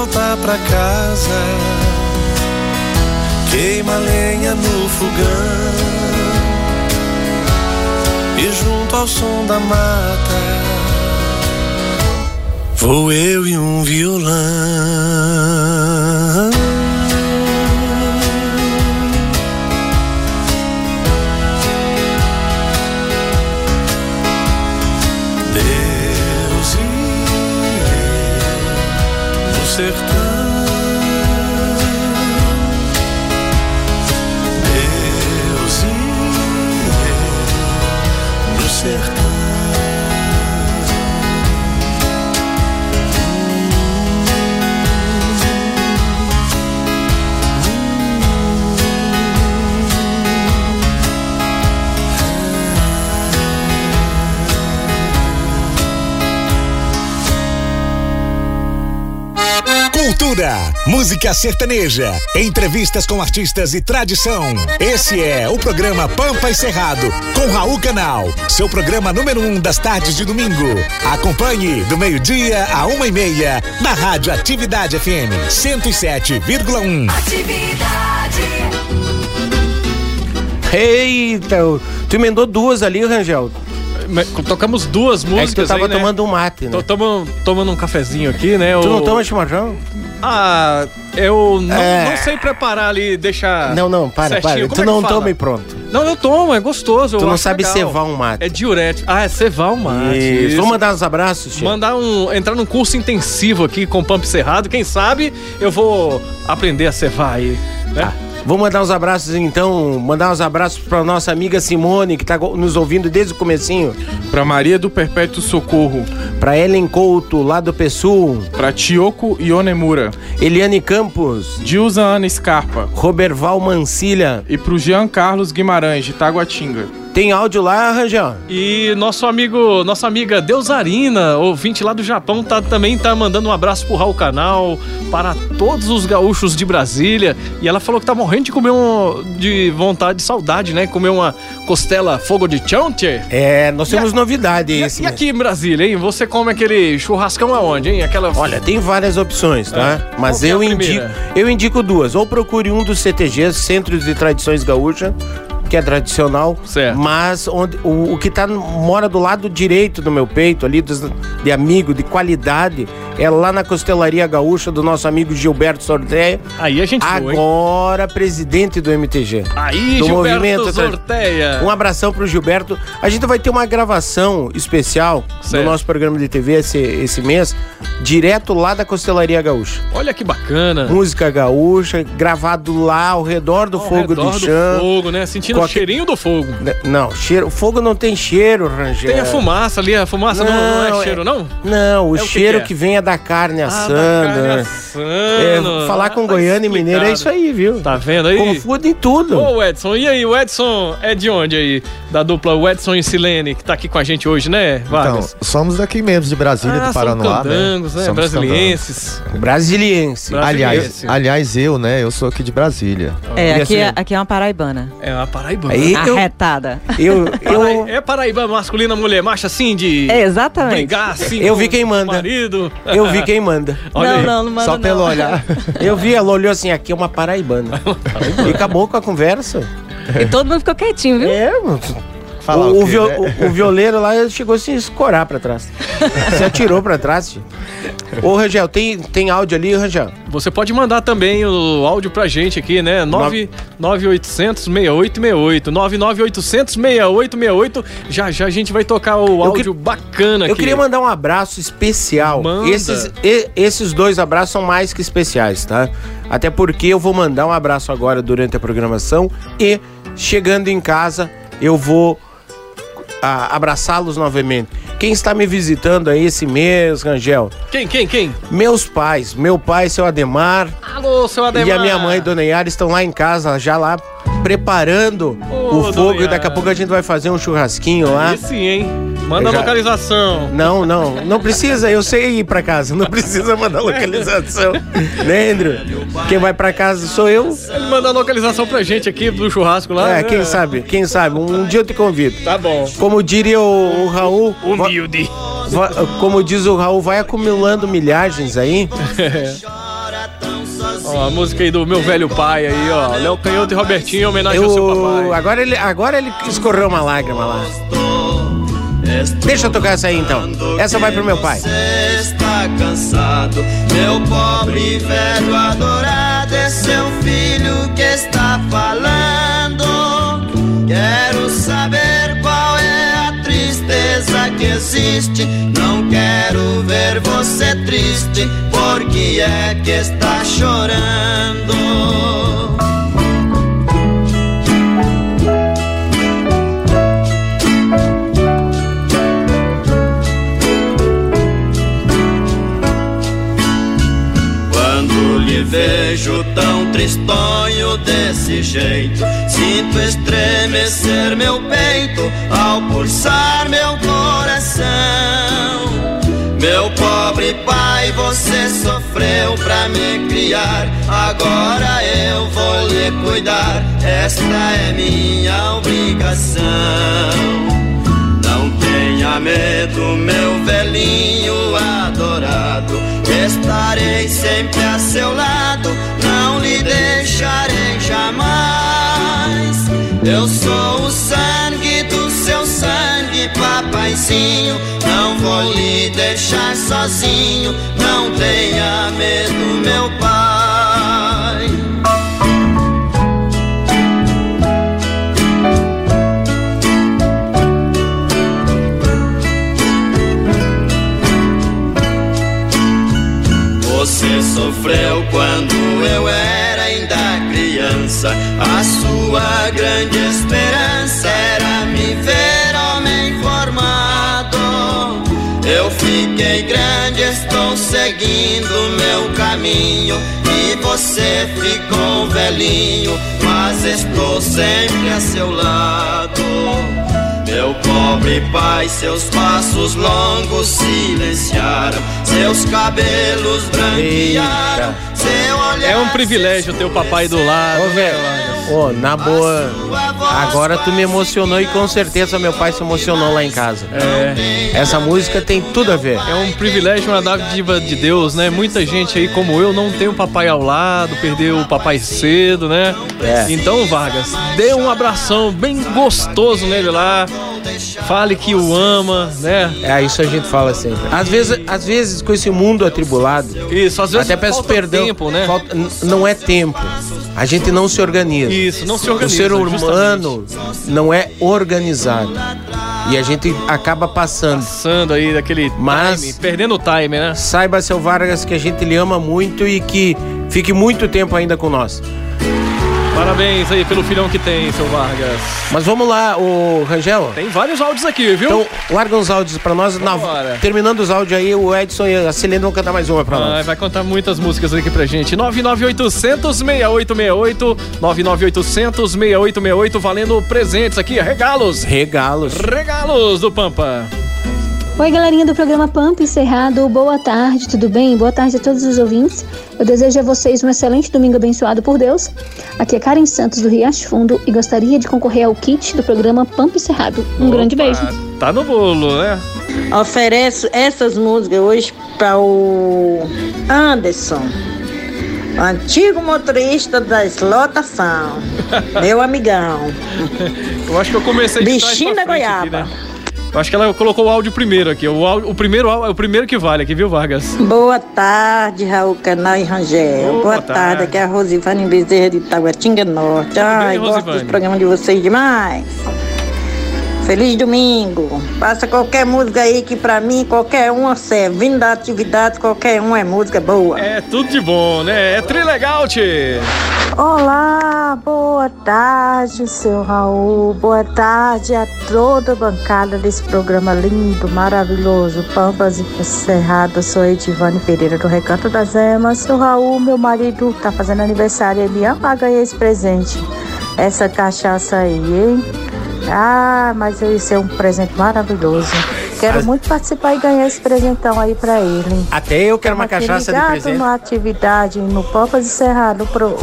Speaker 11: volta pra casa queima lenha no fogão e junto ao som da mata vou eu e um violão.
Speaker 3: Música sertaneja, entrevistas com artistas e tradição. Esse é o programa Pampa e Cerrado, com Raul Canal, seu programa número um das tardes de domingo. Acompanhe do meio-dia a uma e meia, na Rádio Atividade FM 107,1.
Speaker 7: Eita, tu emendou duas ali, Rangel.
Speaker 6: Tocamos duas músicas.
Speaker 7: É que tu tava
Speaker 6: aí, né?
Speaker 7: tomando um mate, né?
Speaker 6: Tô tomando, tomando um cafezinho aqui, né?
Speaker 7: Tu não toma chimarrão?
Speaker 6: Ah, eu não,
Speaker 7: É.
Speaker 6: não sei preparar ali, deixar.
Speaker 7: Não, não, para,
Speaker 6: certinho.
Speaker 7: para.
Speaker 6: Como
Speaker 7: Tu
Speaker 6: é
Speaker 7: não
Speaker 6: fala?
Speaker 7: toma e pronto.
Speaker 6: Não, eu tomo, é gostoso.
Speaker 7: Tu
Speaker 6: eu
Speaker 7: não sabe
Speaker 6: legal.
Speaker 7: cevar um mate.
Speaker 6: É diurético. Ah, é cevar um mate.
Speaker 7: Isso. Vamos mandar uns abraços?
Speaker 6: Mandar um. entrar num curso intensivo aqui com o Pump Cerrado. Quem sabe eu vou aprender a cevar aí. Né?
Speaker 7: Vou mandar uns abraços então, mandar uns abraços pra nossa amiga Simone, que tá go- nos ouvindo desde o comecinho.
Speaker 8: Pra Maria do Perpétuo Socorro.
Speaker 7: Pra Ellen Couto, lá do Pessul.
Speaker 8: Pra Tioko Ionemura.
Speaker 7: Eliane Campos.
Speaker 8: Dilza Ana Scarpa.
Speaker 7: Roberval Mancilha.
Speaker 8: E pro Jean Carlos Guimarães, de Taguatinga.
Speaker 7: Tem áudio lá, Rangel?
Speaker 6: E nosso amigo, nossa amiga Deusarina, ouvinte lá do Japão, tá, também tá mandando um abraço pro Raul Canal, para todos os gaúchos de Brasília. E ela falou que tá morrendo de comer um. de vontade, de saudade, né? Comer uma costela fogo de tchê.
Speaker 7: É, nós temos novidade
Speaker 6: E,
Speaker 7: esse
Speaker 6: e aqui em Brasília, hein? Você come aquele churrascão aonde, hein? Aquela.
Speaker 7: Olha, tem várias opções, tá?
Speaker 6: É.
Speaker 7: Mas
Speaker 6: é
Speaker 7: eu indico, eu indico duas. Ou procure um dos CTGs, Centros de Tradições Gaúcha, que é tradicional, mas onde o, o que tá mora do lado direito do meu peito ali dos- de amigo de qualidade é lá na Costelaria Gaúcha do nosso amigo Gilberto Sorteia.
Speaker 6: Aí a gente foi?
Speaker 7: Agora presidente do MTG.
Speaker 6: Aí,
Speaker 7: do
Speaker 6: Gilberto
Speaker 7: movimento
Speaker 6: Sorteia.
Speaker 7: Um abração pro Gilberto. A gente vai ter uma gravação especial
Speaker 6: Certo.
Speaker 7: do nosso programa de TV esse, esse mês, direto lá da Costelaria Gaúcha.
Speaker 6: Olha que bacana.
Speaker 7: Música gaúcha, gravado lá ao redor do
Speaker 6: Ao
Speaker 7: fogo
Speaker 6: redor
Speaker 7: de
Speaker 6: do
Speaker 7: chão.
Speaker 6: fogo, né? Sentindo o cheirinho do fogo.
Speaker 7: Não, cheiro, o fogo não tem cheiro, Rangel.
Speaker 6: Tem a fumaça ali, a fumaça não, não é cheiro, não?
Speaker 7: Não, o
Speaker 6: É o que
Speaker 7: cheiro
Speaker 6: que
Speaker 7: que,
Speaker 6: é?
Speaker 7: vem é da carne
Speaker 6: Ah,
Speaker 7: assando.
Speaker 6: da carne
Speaker 7: né?
Speaker 6: assando.
Speaker 7: É, falar com
Speaker 6: Ah, tá
Speaker 7: goiano e mineiro é isso aí, viu?
Speaker 6: Tá vendo aí?
Speaker 7: Confunde em tudo.
Speaker 6: Ô, Edson, e aí, o Edson é de onde aí? Da dupla Edson e Silene, que tá aqui com a gente hoje, né,
Speaker 13: Então,
Speaker 6: Vargas?
Speaker 13: somos daqui mesmo, de Brasília,
Speaker 6: Ah,
Speaker 13: do
Speaker 6: são
Speaker 13: Paranoá.
Speaker 6: candangos, né?
Speaker 13: Somos
Speaker 6: Brasilienses.
Speaker 7: Brasiliense.
Speaker 13: Aliás, aliás, eu, né? Eu sou aqui de Brasília.
Speaker 14: É, aqui, é,
Speaker 7: assim?
Speaker 14: aqui é uma paraibana.
Speaker 6: É uma paraibana.
Speaker 7: Aí eu-
Speaker 14: Arretada.
Speaker 7: Eu, eu,
Speaker 6: É paraíba masculina, mulher macha assim, de
Speaker 14: É, exatamente.
Speaker 6: brigar assim
Speaker 7: Eu vi quem manda.
Speaker 6: marido.
Speaker 7: eu vi quem manda.
Speaker 6: Olha
Speaker 14: não,
Speaker 6: aí.
Speaker 14: não, não manda
Speaker 13: Só
Speaker 14: não.
Speaker 13: pelo olhar.
Speaker 7: Eu vi, ela olhou assim, aqui é uma paraibana. e acabou com a conversa.
Speaker 14: E todo mundo ficou quietinho, viu?
Speaker 7: É, mano.
Speaker 13: Falar
Speaker 7: o,
Speaker 13: o
Speaker 7: o,
Speaker 13: quê,
Speaker 7: viol-
Speaker 13: né?
Speaker 7: o- o violeiro lá chegou a se escorar pra trás. se atirou pra trás. tio. Ô, Rangel, tem, tem áudio ali, Rangel?
Speaker 6: Você pode mandar também o áudio pra gente aqui, né? 9 9800 6868 99800 6868 Já já a gente vai tocar o áudio bacana aqui.
Speaker 7: Eu queria mandar um abraço especial.
Speaker 6: Manda.
Speaker 7: Esses, e- esses dois abraços são mais que especiais, tá? Até porque eu vou mandar um abraço agora durante a programação e chegando em casa eu vou abraçá-los novamente. Quem está me visitando aí esse mês, Rangel?
Speaker 6: Quem, quem, quem?
Speaker 7: Meus pais. Meu pai, seu Ademar,
Speaker 6: Alô, seu Ademar.
Speaker 7: e a minha mãe, Dona Yara, estão lá em casa, já lá preparando
Speaker 6: Ô,
Speaker 7: o fogo. E daqui a pouco a gente vai fazer um churrasquinho lá.
Speaker 6: Aí sim, hein? Manda a
Speaker 7: Já-
Speaker 6: localização.
Speaker 7: Não, não, não precisa, eu sei ir pra casa, não precisa mandar localização. né, Andrew? Quem vai pra casa sou eu.
Speaker 6: Ele manda a localização pra gente aqui do churrasco lá.
Speaker 7: É,
Speaker 6: né?
Speaker 7: quem sabe, quem sabe, um dia eu te convido.
Speaker 6: Tá bom.
Speaker 7: Como diria o, o Raul,
Speaker 6: Humilde.
Speaker 7: va- como diz o Raul, vai acumulando milhagens aí.
Speaker 6: Ó, a música aí do meu velho pai aí, ó. Léo Canhoto e Robertinho, em homenagem ao seu
Speaker 7: Eu,
Speaker 6: papai.
Speaker 7: agora, ele, agora ele escorreu uma lágrima lá. Deixa eu tocar essa aí então. Essa vai pro meu pai.
Speaker 17: está cansado, meu pobre velho adorado, é seu filho que está falando. Quero saber qual é a tristeza que existe. Não quero ver você triste, porque é que está chorando. Lhe vejo tão tristonho desse jeito, sinto estremecer meu peito ao pulsar meu coração. Meu pobre pai, você sofreu
Speaker 18: pra me criar, agora eu vou lhe cuidar. Esta é minha obrigação. Não tenha medo, meu velhinho adorado. Estarei sempre a seu lado, não lhe deixarei jamais. Eu sou o sangue do seu sangue, papaizinho. Não vou lhe deixar sozinho, não tenha medo, meu pai. Você sofreu quando eu era ainda criança. A sua grande esperança era me ver homem formado. Eu fiquei grande, estou seguindo meu caminho. E você ficou velhinho, mas estou sempre a seu lado. Meu pobre pai, seus passos longos silenciaram, seus cabelos branquearam.
Speaker 6: É um privilégio ter o papai do lado.
Speaker 7: Ô, velho. Ô, na boa, agora tu me emocionou e com certeza meu pai se emocionou lá em casa.
Speaker 6: É.
Speaker 7: Essa música tem tudo a ver.
Speaker 6: É um privilégio, uma dádiva de Deus, né? Muita gente aí, como eu, não tem o papai ao lado, perdeu o papai cedo, né?
Speaker 7: É.
Speaker 6: Então, Vargas, dê um abração bem gostoso nele lá. Fale que o ama, né?
Speaker 7: É, isso a gente fala sempre. Às vezes, às vezes com esse mundo atribulado.
Speaker 6: Isso, às vezes
Speaker 7: até peço perdão.
Speaker 6: tempo, né?
Speaker 7: falta- não é tempo. A gente não se organiza.
Speaker 6: Isso, não se organiza,
Speaker 7: O ser humano não é organizado. E a gente acaba passando.
Speaker 6: Passando aí daquele
Speaker 7: Mas
Speaker 6: time, perdendo o time, né?
Speaker 7: Saiba, seu Vargas, que a gente lhe ama muito e que fique muito tempo ainda com nós.
Speaker 6: Parabéns aí pelo filhão que tem, seu Vargas.
Speaker 7: Mas vamos lá, o Rangel.
Speaker 6: Tem vários áudios aqui, viu?
Speaker 7: Então, larga uns áudios pra nós. Na- terminando os áudios aí, o Edson e a Celene vão cantar mais uma pra
Speaker 6: Ah,
Speaker 7: nós.
Speaker 6: vai contar muitas músicas aqui pra gente. 99800 6868 99800 6868 valendo presentes aqui, regalos.
Speaker 7: Regalos.
Speaker 6: Regalos do Pampa.
Speaker 19: Oi, galerinha do programa Pampa Encerrado. Boa tarde, tudo bem? Boa tarde a todos os ouvintes. Eu desejo a vocês um excelente domingo abençoado por Deus. Aqui é Karen Santos do Riacho Fundo e gostaria de concorrer ao kit do programa Pampa Encerrado. Um grande beijo.
Speaker 6: Tá no bolo, né?
Speaker 20: Ofereço essas músicas hoje para o Anderson, antigo motorista da lotação, meu amigão.
Speaker 6: Eu acho que eu comecei de
Speaker 20: Bichinho da
Speaker 6: frente aqui,
Speaker 20: goiaba.
Speaker 6: né? Eu acho que ela colocou o áudio primeiro aqui. O, áudio- o primeiro áudio- é o primeiro que vale aqui, viu, Vargas?
Speaker 20: Boa tarde, Raul Canal e Rangel.
Speaker 6: Boa
Speaker 20: Boa, tarde. aqui é a Rosivane Bezerra de Taguatinga Norte. Ai,
Speaker 6: bem,
Speaker 20: gosto dos programas de vocês demais. Feliz domingo. Passa qualquer música aí que pra mim, qualquer um serve. Vindo da atividade, qualquer um é música boa.
Speaker 6: É tudo de bom, né? É trilegal, tchê.
Speaker 21: Olá, boa tarde, seu Raul. Boa tarde a toda a bancada desse programa lindo, maravilhoso. Pampas e Cerrado. Sou Edivane Pereira do Recanto das Emas. Seu Raul, meu marido, tá fazendo aniversário. Ele ama ganhar esse presente, essa cachaça aí, hein? Ah, mas isso é um presente maravilhoso. Quero muito participar e ganhar esse presentão aí pra ele.
Speaker 7: Até eu quero uma
Speaker 21: Aqui
Speaker 7: cachaça de presente.
Speaker 21: numa atividade no Pampas e Cerrado, pro,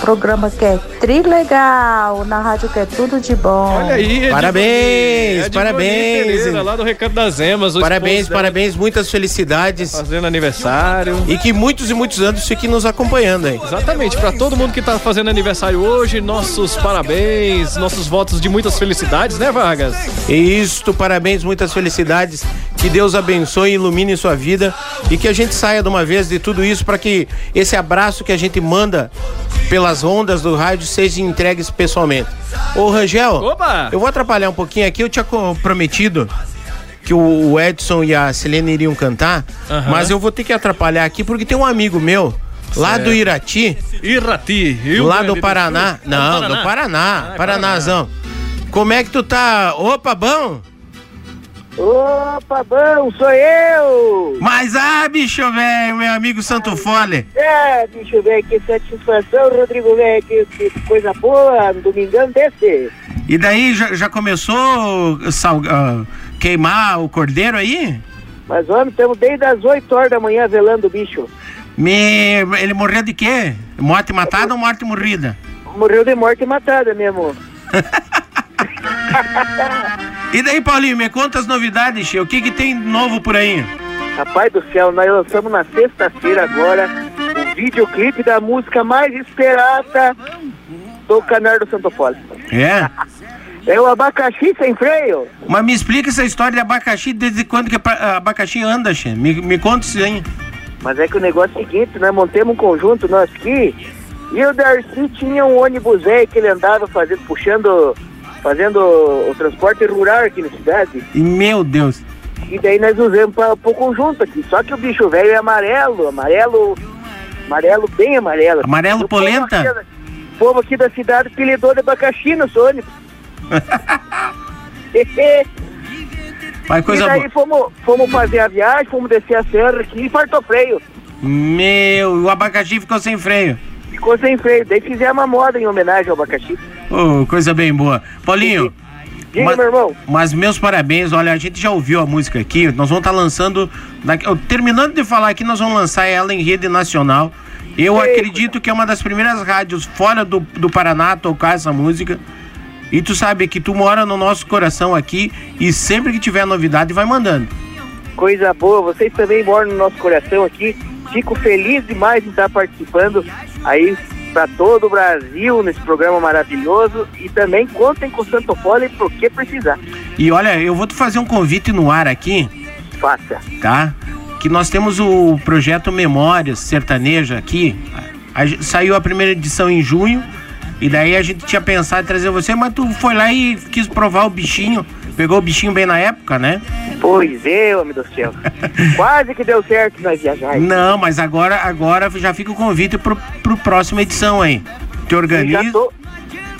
Speaker 21: programa que é Trilegal, na rádio que é tudo de bom.
Speaker 6: Olha aí, Edivane.
Speaker 7: Parabéns, parabéns.
Speaker 6: Pereira, lá do Recanto das Emas. o
Speaker 7: Parabéns,
Speaker 6: esposo dela
Speaker 7: parabéns, muitas felicidades.
Speaker 6: Fazendo aniversário.
Speaker 7: E que muitos e muitos anos fiquem nos acompanhando aí.
Speaker 6: Exatamente, pra todo mundo que tá fazendo aniversário hoje, nossos parabéns, nossos votos de muitas felicidades, né, Vargas?
Speaker 7: Isto, parabéns, muitas felicidades. Que Deus abençoe e ilumine sua vida e que a gente saia de uma vez de tudo isso para que esse abraço que a gente manda pelas ondas do rádio seja entregue pessoalmente. Ô Rangel,
Speaker 6: Opa!
Speaker 7: eu vou atrapalhar um pouquinho aqui, eu tinha prometido que o Edson e a Selene iriam cantar,
Speaker 6: Aham.
Speaker 7: mas eu vou ter que atrapalhar aqui porque tem um amigo meu lá
Speaker 6: Certo.
Speaker 7: do Irati,
Speaker 6: Irati, Rio
Speaker 7: lá do Paraná. Não,
Speaker 6: Paraná.
Speaker 7: do Paraná,
Speaker 6: Ah,
Speaker 7: Paranazão. Como é que tu tá? Opa, bom?
Speaker 22: Opa, bom, sou eu!
Speaker 7: Mas ah, bicho velho, meu amigo Santo Fole.
Speaker 22: É, bicho velho, que satisfação, Rodrigo velho, que, que coisa boa, um domingão desse.
Speaker 7: E daí já, já começou a sal- ah, queimar o cordeiro aí?
Speaker 22: Mas, homem, estamos desde as 8 horas da manhã velando o bicho.
Speaker 7: Me... Ele morreu de quê? Morte matada ou morte morrida?
Speaker 22: Morreu de morte matada, meu amor.
Speaker 7: E daí, Paulinho, me conta as novidades, Che. O que, que tem novo por aí?
Speaker 22: Rapaz do céu, nós lançamos na sexta-feira agora o videoclipe da música mais esperada do Canário do Santo Fole.
Speaker 7: É?
Speaker 22: É o abacaxi sem freio.
Speaker 7: Mas me explica essa história de abacaxi, desde quando que abacaxi anda, Che? Me, me conta isso aí.
Speaker 22: Mas é que o negócio é o seguinte, nós montamos um conjunto, nós aqui, e o Darcy tinha um ônibus velho que ele andava fazendo, puxando, fazendo o transporte rural aqui na cidade.
Speaker 7: E, meu Deus.
Speaker 22: E daí nós usamos para o conjunto aqui. Só que o bicho velho é amarelo, amarelo, amarelo bem amarelo.
Speaker 7: Amarelo
Speaker 22: o povo
Speaker 7: polenta?
Speaker 22: aqui da- O povo aqui da cidade apelidou de abacaxi no ônibus.
Speaker 7: Vai coisa
Speaker 22: e daí fomos, fomos fazer a viagem, fomos descer a serra aqui e fartou freio.
Speaker 7: Meu, o abacaxi ficou sem freio.
Speaker 22: Ficou sem freio. Daí fizemos uma moda em homenagem ao abacaxi.
Speaker 7: Ô, coisa bem boa. Paulinho.
Speaker 22: Diga,
Speaker 7: mas,
Speaker 22: meu irmão.
Speaker 7: Mas meus parabéns, olha, a gente já ouviu a música aqui, nós vamos estar lançando. daqui- terminando de falar aqui, nós vamos lançar ela em rede nacional. Eu acredito que é uma das primeiras rádios fora do, do Paraná a tocar essa música. E tu sabe que tu mora no nosso coração aqui e sempre que tiver novidade vai mandando.
Speaker 22: Coisa boa, vocês também moram no nosso coração aqui. Fico feliz demais de estar participando aí para todo o Brasil nesse programa maravilhoso. E também contem com o Santo Fole por que precisar.
Speaker 7: E olha, eu vou te fazer um convite no ar aqui.
Speaker 22: Faça.
Speaker 7: Tá? Que nós temos o projeto Memórias Sertaneja aqui. A gen- saiu a primeira edição em junho. E daí a gente tinha pensado em trazer você, mas tu foi lá e quis provar o bichinho. Pegou o bichinho bem na época, né?
Speaker 22: Pois é, homem do céu. Quase que deu certo nós viajar.
Speaker 7: Não, mas agora, agora já fica o convite pro, pro próxima edição aí. Te
Speaker 22: E
Speaker 7: organiza.
Speaker 22: já tô,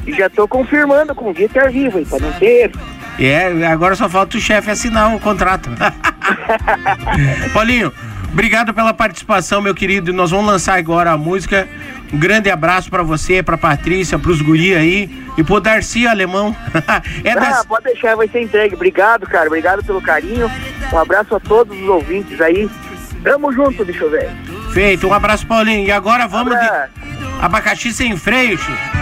Speaker 22: e já tô confirmando com o convite ao vivo, aí, pra não ter.
Speaker 7: É, agora só falta o chefe assinar o contrato. Paulinho, obrigado pela participação, meu querido. Nós vamos lançar agora a música. Um grande abraço pra você, pra Patrícia, pros guri aí e pro Darcy Alemão. é
Speaker 22: Ah,
Speaker 7: das...
Speaker 22: pode deixar, vai ser entregue. Obrigado, cara. Obrigado pelo carinho. Um abraço a todos os ouvintes aí. Tamo junto, bicho velho.
Speaker 7: Feito, um abraço, Paulinho. E agora vamos de abacaxi sem freio, Chico.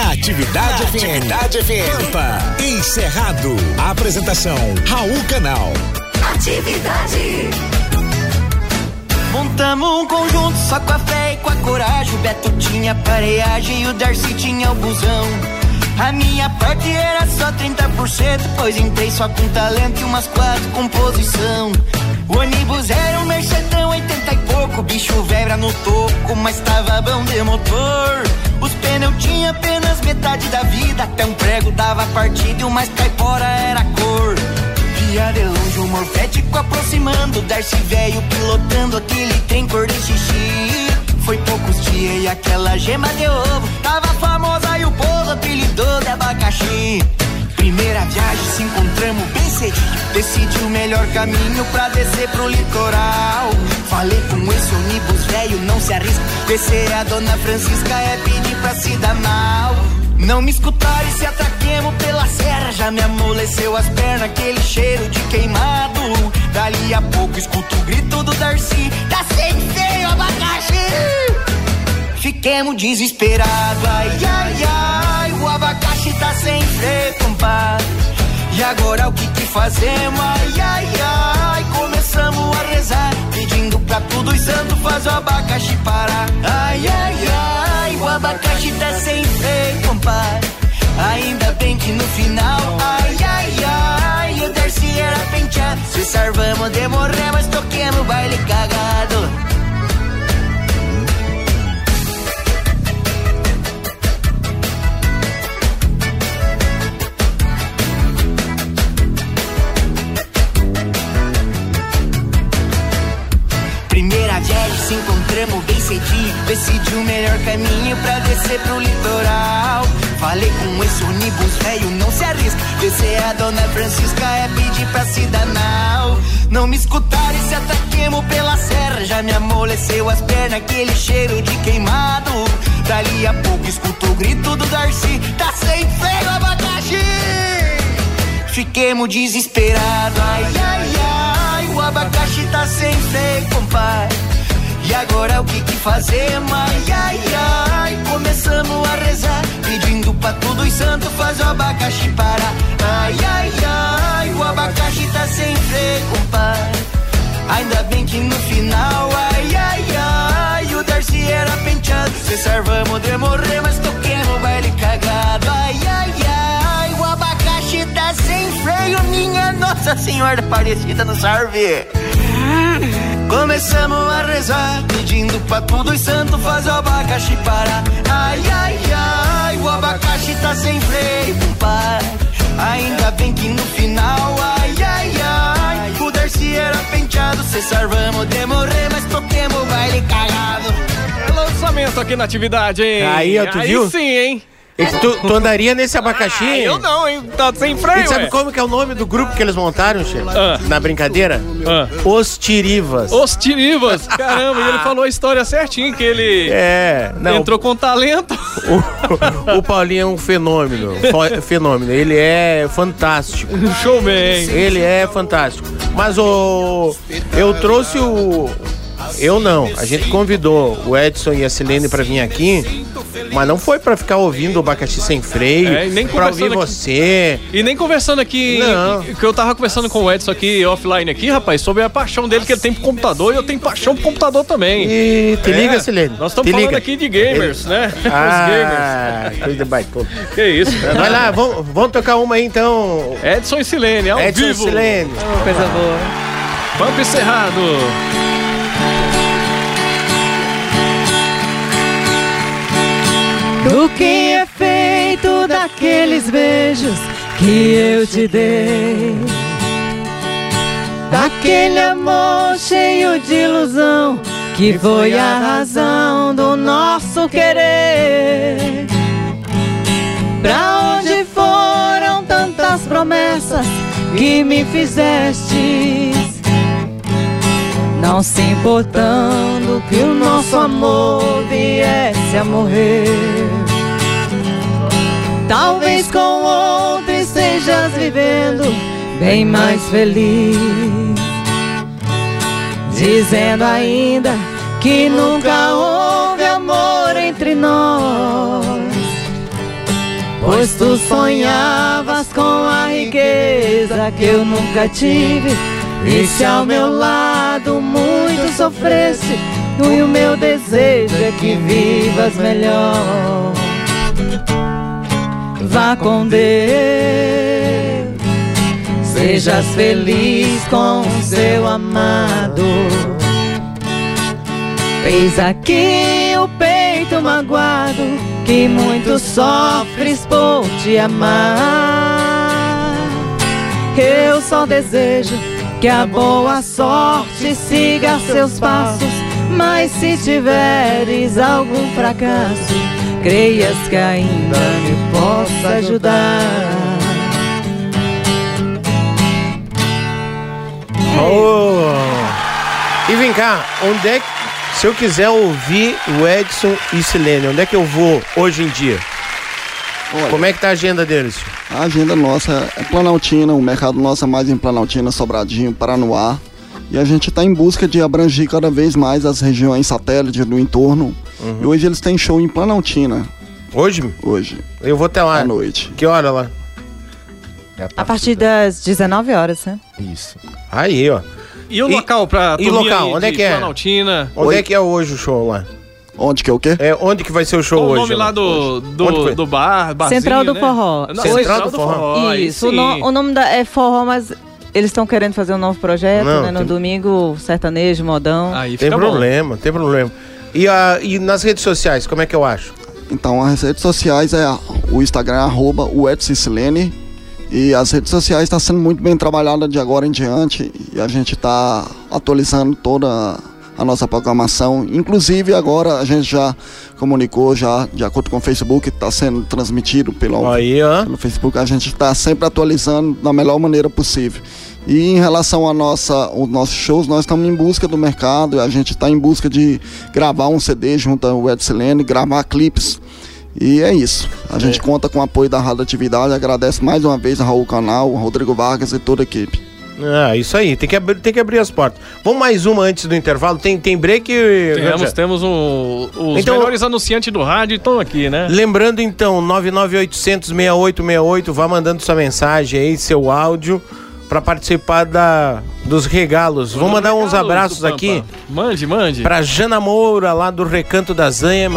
Speaker 3: Na Atividade FM. Atividade FM. Pampa, encerrado. Apresentação, Raul Canal.
Speaker 17: Atividade. Montamos um conjunto só com a fé e com a coragem. O Beto tinha pareagem e o Darcy tinha o busão. A minha parte era só 30%, pois entrei só com talento e umas quatro composição. O ônibus era um Mercedão 80 e pouco, bicho velho no toco, mas tava bom de motor. Os pneus tinha apenas metade da vida, até um prego dava partida e o mais caipora era cor. Via de longe o morfético aproximando, Darcy velho pilotando aquele trem cor de xixi. Foi poucos dias e aquela gema de ovo tava famosa e o povo apelidou de abacaxi. Primeira viagem, se encontramos bem cedinho. Decidi o melhor caminho pra descer pro litoral. Falei com esse ônibus velho, não se arrisca. Descer a dona Francisca é pedir pra se dar mal. Não me escutaram e se atraquemos pela serra. Já me amoleceu as pernas, aquele cheiro de queimado. Dali a pouco escuto o grito do Darcy. Tá sem feio, abacaxi! Fiquemos desesperados, ai, ai, ai. O abacaxi tá sem freio, compadre. E agora o que que fazemos? Ai, ai, ai. Começamos a rezar, pedindo pra tudo os santos faz o abacaxi parar. Ai, ai, ai. O abacaxi tá sem freio, compadre. Ainda bem que no final, ai, ai, ai. O Darcy era penteado. Se salvamos de morrer, mas toquemos baile cagado. Cedinho. Decidi o melhor caminho pra descer pro litoral. Falei com esse ônibus velho, não se arrisca. Descer a dona Francisca é pedir pra se danar. Não me escutaram e se atraquemos pela serra. Já me amoleceu as pernas, aquele cheiro de queimado. Dali a pouco escuto o grito do Darcy. Tá sem freio, abacaxi! Fiquemos desesperados, ai, ai, ai. O abacaxi tá sem freio, compadre. E agora o que que fazemos? Ai, ai, ai, começamos a rezar, pedindo pra todos os santos fazer o abacaxi parar. Ai, ai, ai, o abacaxi tá sem freio, compadre. Ainda bem que no final, ai, ai, ai, o Darcy era penteado. Se servamos de morrer, mas toquemos baile cagado. Ai, ai, ai, o abacaxi tá sem freio, minha Nossa Senhora Aparecida no serve. Começamos a rezar, pedindo pra todos os santos fazer o abacaxi parar. Ai, ai, ai, o abacaxi tá sem freio, compadre. Ainda bem que no final, ai, ai, ai, o Darcy era penteado. Se servamos de morrer, mas toquemos o baile cagado.
Speaker 6: Lançamento aqui na atividade, hein?
Speaker 7: Aí, ó, tu
Speaker 6: Aí
Speaker 7: viu?
Speaker 6: sim, hein?
Speaker 7: E Tu, tu andaria nesse abacaxi?
Speaker 6: Ah, eu não, hein? Tá sem freio,
Speaker 7: E sabe
Speaker 6: ué.
Speaker 7: como que é o nome do grupo que eles montaram, Che?
Speaker 6: Ah.
Speaker 7: Na brincadeira? Os Tirivas.
Speaker 6: Os Tirivas, caramba, e ele falou a história certinho, que ele
Speaker 7: É, não.
Speaker 6: entrou com talento.
Speaker 7: O Paulinho é um fenômeno. fenômeno. Ele é fantástico.
Speaker 6: Showman.
Speaker 7: Ele é fantástico. Mas o. Eu trouxe o. Eu não. A gente convidou o Edson e a Silene pra vir aqui. Mas não foi pra ficar ouvindo o abacaxi sem freio.
Speaker 6: É, e nem
Speaker 7: pra ouvir
Speaker 6: aqui.
Speaker 7: você.
Speaker 6: E nem conversando aqui,
Speaker 7: Não.
Speaker 6: que eu tava conversando com o Edson aqui, offline aqui, rapaz, sobre a paixão dele que ele tem pro computador e eu tenho paixão pro computador também.
Speaker 7: E te
Speaker 6: É,
Speaker 7: liga, Silene.
Speaker 6: Nós estamos falando
Speaker 7: liga.
Speaker 6: aqui de gamers, né?
Speaker 7: Ah, coisa.
Speaker 6: Os gamers. Que isso.
Speaker 7: Vai lá, vamos, vamos tocar uma aí então.
Speaker 6: Edson e Silene, ao
Speaker 7: Edson e
Speaker 6: vivo.
Speaker 7: Silene.
Speaker 6: coisa boa. Pampa Cerrado.
Speaker 14: Do que é feito daqueles beijos que eu te dei? Daquele amor cheio de ilusão que foi a razão do nosso querer. Pra onde foram tantas promessas que me fizestes? Não se importando que o nosso amor viesse a morrer. Talvez com outro estejas vivendo bem mais feliz. Dizendo ainda que nunca houve amor entre nós. Pois tu sonhavas com a riqueza que eu nunca tive. E se ao meu lado muito sofresse, e o meu desejo é que vivas melhor. Vá com Deus, sejas feliz com o seu amado. Fez aqui o peito magoado, que muito sofres por te amar. Eu só desejo que a boa sorte siga seus passos, mas se tiveres algum fracasso, creias que ainda me possa ajudar.
Speaker 7: Oh. E vem cá, onde é que. Se eu quiser ouvir o Edson e Silene, onde é que eu vou hoje em dia? Como é que tá a agenda deles?
Speaker 9: A agenda nossa é Planaltina, o mercado nosso é mais em Planaltina, Sobradinho, Paranoá. E a gente está em busca de abranger cada vez mais as regiões satélites do entorno. E hoje eles têm show em Planaltina.
Speaker 7: Hoje?
Speaker 9: Hoje.
Speaker 7: Eu vou até lá.
Speaker 9: À noite.
Speaker 7: Que hora lá?
Speaker 14: A partir das 19 horas, né?
Speaker 13: Isso.
Speaker 7: Aí, ó.
Speaker 6: E o local pra
Speaker 7: E local,
Speaker 6: aí
Speaker 7: onde é que é?
Speaker 6: Planaltina?
Speaker 7: Onde é que é hoje o show lá?
Speaker 9: Onde que é o quê?
Speaker 7: É, onde que vai ser o show
Speaker 6: Qual o
Speaker 7: hoje?
Speaker 6: nome lá do, do, do bar, barzinho,
Speaker 14: Central do
Speaker 6: né?
Speaker 14: Forró.
Speaker 6: Não,
Speaker 7: Central do Forró.
Speaker 14: Isso, o, no- o nome da, é Forró, mas eles estão querendo fazer um novo projeto,
Speaker 7: Não,
Speaker 14: né? No
Speaker 7: tem-
Speaker 14: domingo, sertanejo, modão.
Speaker 6: Aí
Speaker 7: Tem
Speaker 6: bom.
Speaker 7: problema, tem problema. E, a, e nas redes sociais, como é que eu acho?
Speaker 9: Então as redes sociais é o Instagram é arroba o Edson Silene. E as redes sociais estão sendo muito bem trabalhadas de agora em diante. E a gente está atualizando toda a nossa programação. Inclusive agora a gente já comunicou já de acordo com o Facebook, está sendo transmitido pelo,
Speaker 7: Aí, ó.
Speaker 9: pelo Facebook. A gente está sempre atualizando da melhor maneira possível. E em relação a nossa, os nossos shows, nós estamos em busca do mercado. A gente está em busca de gravar um CD junto ao Ed Silene, gravar clipes. E é isso. A gente conta com o apoio da Rádio Atividade. Agradece mais uma vez a Raul Canal, Rodrigo Vargas e toda a equipe.
Speaker 7: Ah, isso aí, tem que, abrir, tem que abrir as portas. Vamos mais uma antes do intervalo. Tem, tem break?
Speaker 6: Temos, temos um- os
Speaker 7: Então-
Speaker 6: melhores anunciantes do rádio estão aqui, né?
Speaker 7: Lembrando então, 998006868, vá mandando sua mensagem aí, seu áudio, pra participar da, dos regalos. Vou mandar uns abraços aqui
Speaker 6: Mande, mande.
Speaker 7: pra Jana Moura, lá do Recanto das Anhas.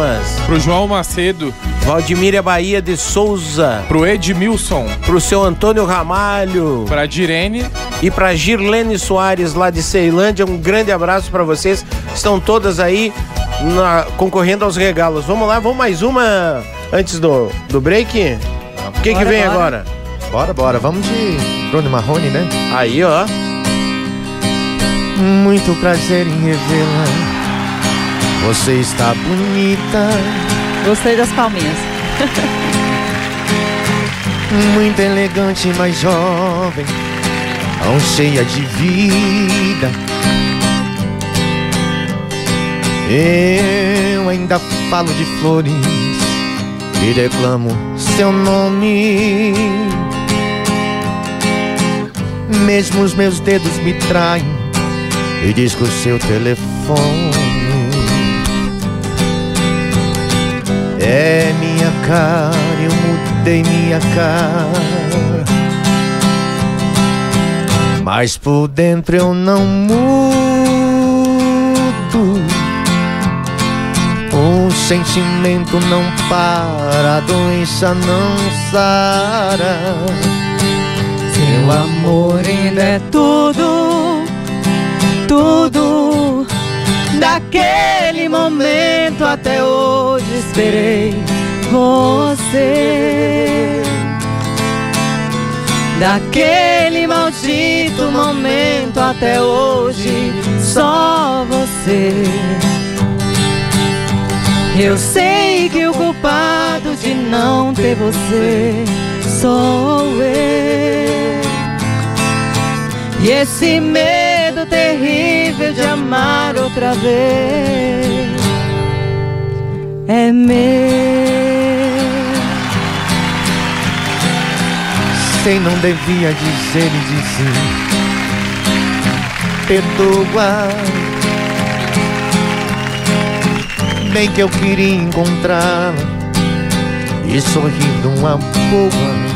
Speaker 8: Pro João Macedo.
Speaker 7: Valdemíria Bahia de Souza.
Speaker 8: Pro Edmilson.
Speaker 7: Pro seu Antônio Ramalho.
Speaker 8: Pra Direne.
Speaker 7: E pra Girlene Soares, lá de Ceilândia. Um grande abraço pra vocês. Estão todas aí na- concorrendo aos regalos. Vamos lá, vamos mais uma antes do, do break? O que, que
Speaker 13: Bora,
Speaker 7: vem agora?
Speaker 13: Bora, bora. Vamos de Bruno Marrone, né?
Speaker 7: Aí, ó.
Speaker 13: Muito prazer em revê-la. Você está bonita.
Speaker 14: Gostei das palminhas.
Speaker 13: Muito elegante, mas jovem. Tão cheia de vida. Eu ainda falo de flores e declamo seu nome. Mesmo os meus dedos me traem e diz que o seu telefone é minha cara, eu mudei minha cara. Mas por dentro eu não mudo. O sentimento não para, a doença não sara.
Speaker 14: Seu amor ainda é tudo, tudo. Daquele momento até hoje esperei você. Daquele maldito momento até hoje, só você. Eu sei que o culpado de não ter você sou eu. E esse medo terrível de amar outra vez é meu.
Speaker 13: Sei não devia dizer e dizer Perdoa Bem que eu queria encontrá-la E sorrir de uma boa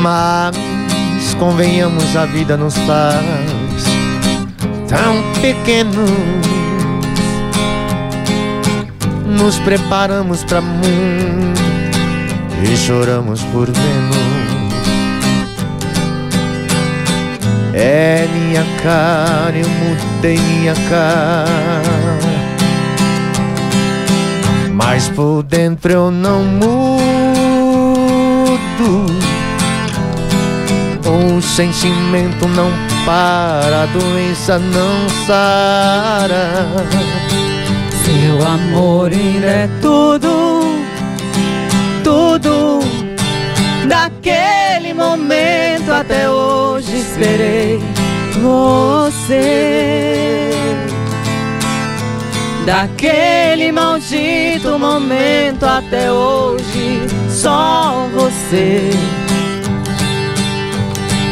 Speaker 13: Mas convenhamos a vida nos faz Tão pequenos Nos preparamos para muito e choramos por Vênus. É minha cara, eu mudei minha cara. Mas por dentro eu não mudo. O sentimento não para, a doença não sara.
Speaker 14: Seu amor ainda é tudo, tudo. Daquele momento até hoje esperei você. Daquele maldito momento até hoje, só você.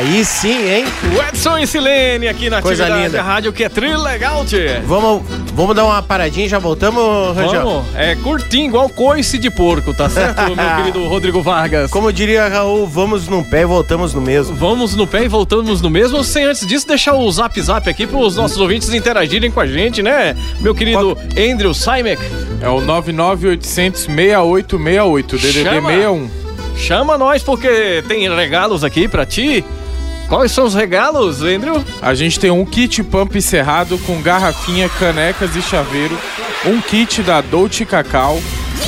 Speaker 7: Aí sim, hein?
Speaker 6: O Edson e Silene aqui na
Speaker 7: Coisa
Speaker 6: atividade
Speaker 7: linda.
Speaker 6: da rádio que é trilegal, tchê.
Speaker 7: Vamos, vamos dar uma paradinha e já voltamos, Rangel?
Speaker 6: Vamos, é curtinho, igual coice de porco, tá certo, meu querido Rodrigo Vargas?
Speaker 7: Como diria Raul, vamos num pé e voltamos no mesmo.
Speaker 6: Vamos no pé e voltamos no mesmo, sem antes disso deixar o zap zap aqui para os nossos ouvintes interagirem com a gente, né? Meu querido Andrew Simek.
Speaker 8: É o 99800 6868, DDD
Speaker 6: Chama.
Speaker 8: 61.
Speaker 6: Chama nós porque tem regalos aqui pra ti. Quais são os regalos, Andrew?
Speaker 8: A gente tem um kit pump cerrado com garrafinha, canecas e chaveiro, um kit da Dolce Cacau,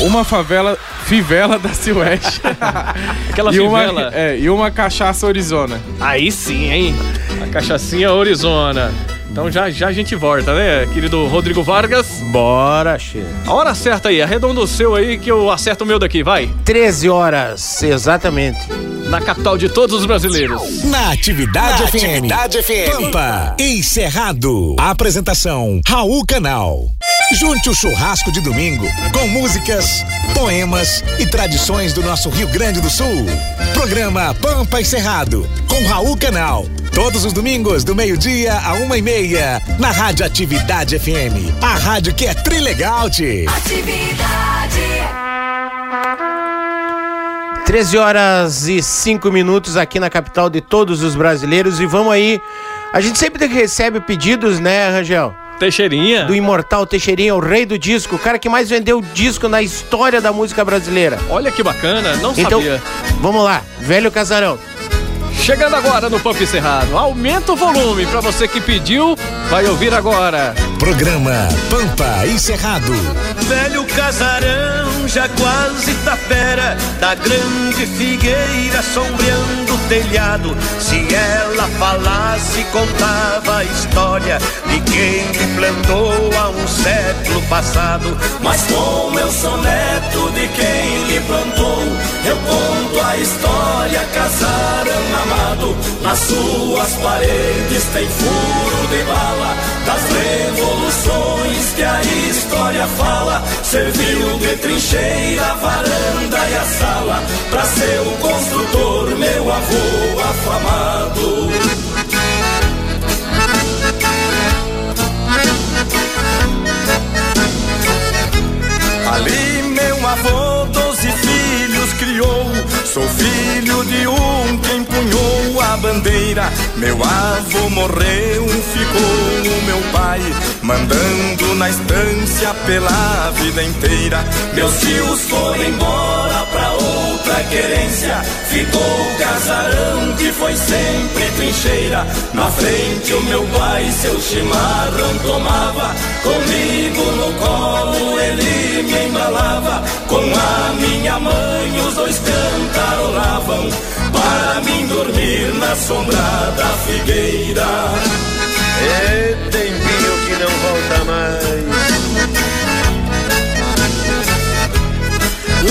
Speaker 8: uma favela, fivela da Silvestre.
Speaker 6: Aquela
Speaker 8: e uma,
Speaker 6: fivela.
Speaker 8: é, e uma cachaça Arizona.
Speaker 6: Aí sim, hein? A cachaçinha Arizona. Então já, já a gente volta, né, querido Rodrigo Vargas?
Speaker 7: Bora, che.
Speaker 6: A hora certa aí, arredonda o seu aí que eu acerto o meu daqui, vai.
Speaker 7: 13 horas, exatamente.
Speaker 6: Na capital de todos os brasileiros.
Speaker 3: Na Atividade
Speaker 6: Na
Speaker 3: FM.
Speaker 6: Atividade FM.
Speaker 3: Pampa. Encerrado. Apresentação: Raul Canal. Junte o churrasco de domingo com músicas, poemas e tradições do nosso Rio Grande do Sul. Programa Pampa Encerrado com Raul Canal. Todos os domingos, do meio-dia a uma e meia, na Rádio Atividade FM. A rádio que é trilegal, tchê.
Speaker 7: 13 horas e 5 minutos aqui na capital de todos os brasileiros e vamos aí. A gente sempre recebe pedidos, né, Rangel?
Speaker 6: Teixeirinha.
Speaker 7: Do imortal Teixeirinha, o rei do disco, o cara que mais vendeu disco na história da música brasileira.
Speaker 6: Olha que bacana, não
Speaker 7: Então,
Speaker 6: sabia.
Speaker 7: vamos lá, velho casarão.
Speaker 6: Chegando agora no Pampa Encerrado. Aumenta o volume pra você que pediu, vai ouvir agora.
Speaker 3: Programa Pampa Encerrado.
Speaker 4: Velho casarão já quase tapera Da grande figueira sombreando telhado Se ela falasse contava a história De quem me plantou há um século passado.
Speaker 23: Mas como eu sou neto de quem lhe plantou, eu conto a história casarão amado. Nas suas paredes tem furo de bala das revoluções que a história fala. Serviu de trincheira, a varanda e a sala pra seu construtor, meu avô afamado.
Speaker 4: Ali meu avô criou. Sou filho de um que empunhou a bandeira. Meu avô morreu, ficou o meu pai Mandando na estância pela vida inteira.
Speaker 23: Meus tios foram embora pra outra querência. Ficou o casarão que foi sempre trincheira. Na frente o meu pai seu chimarrão tomava. Comigo no colo ele me embalava. Com a minha mãe os dois cantarolavam. Para mim dormir na sombra da figueira.
Speaker 4: É tempinho que não volta mais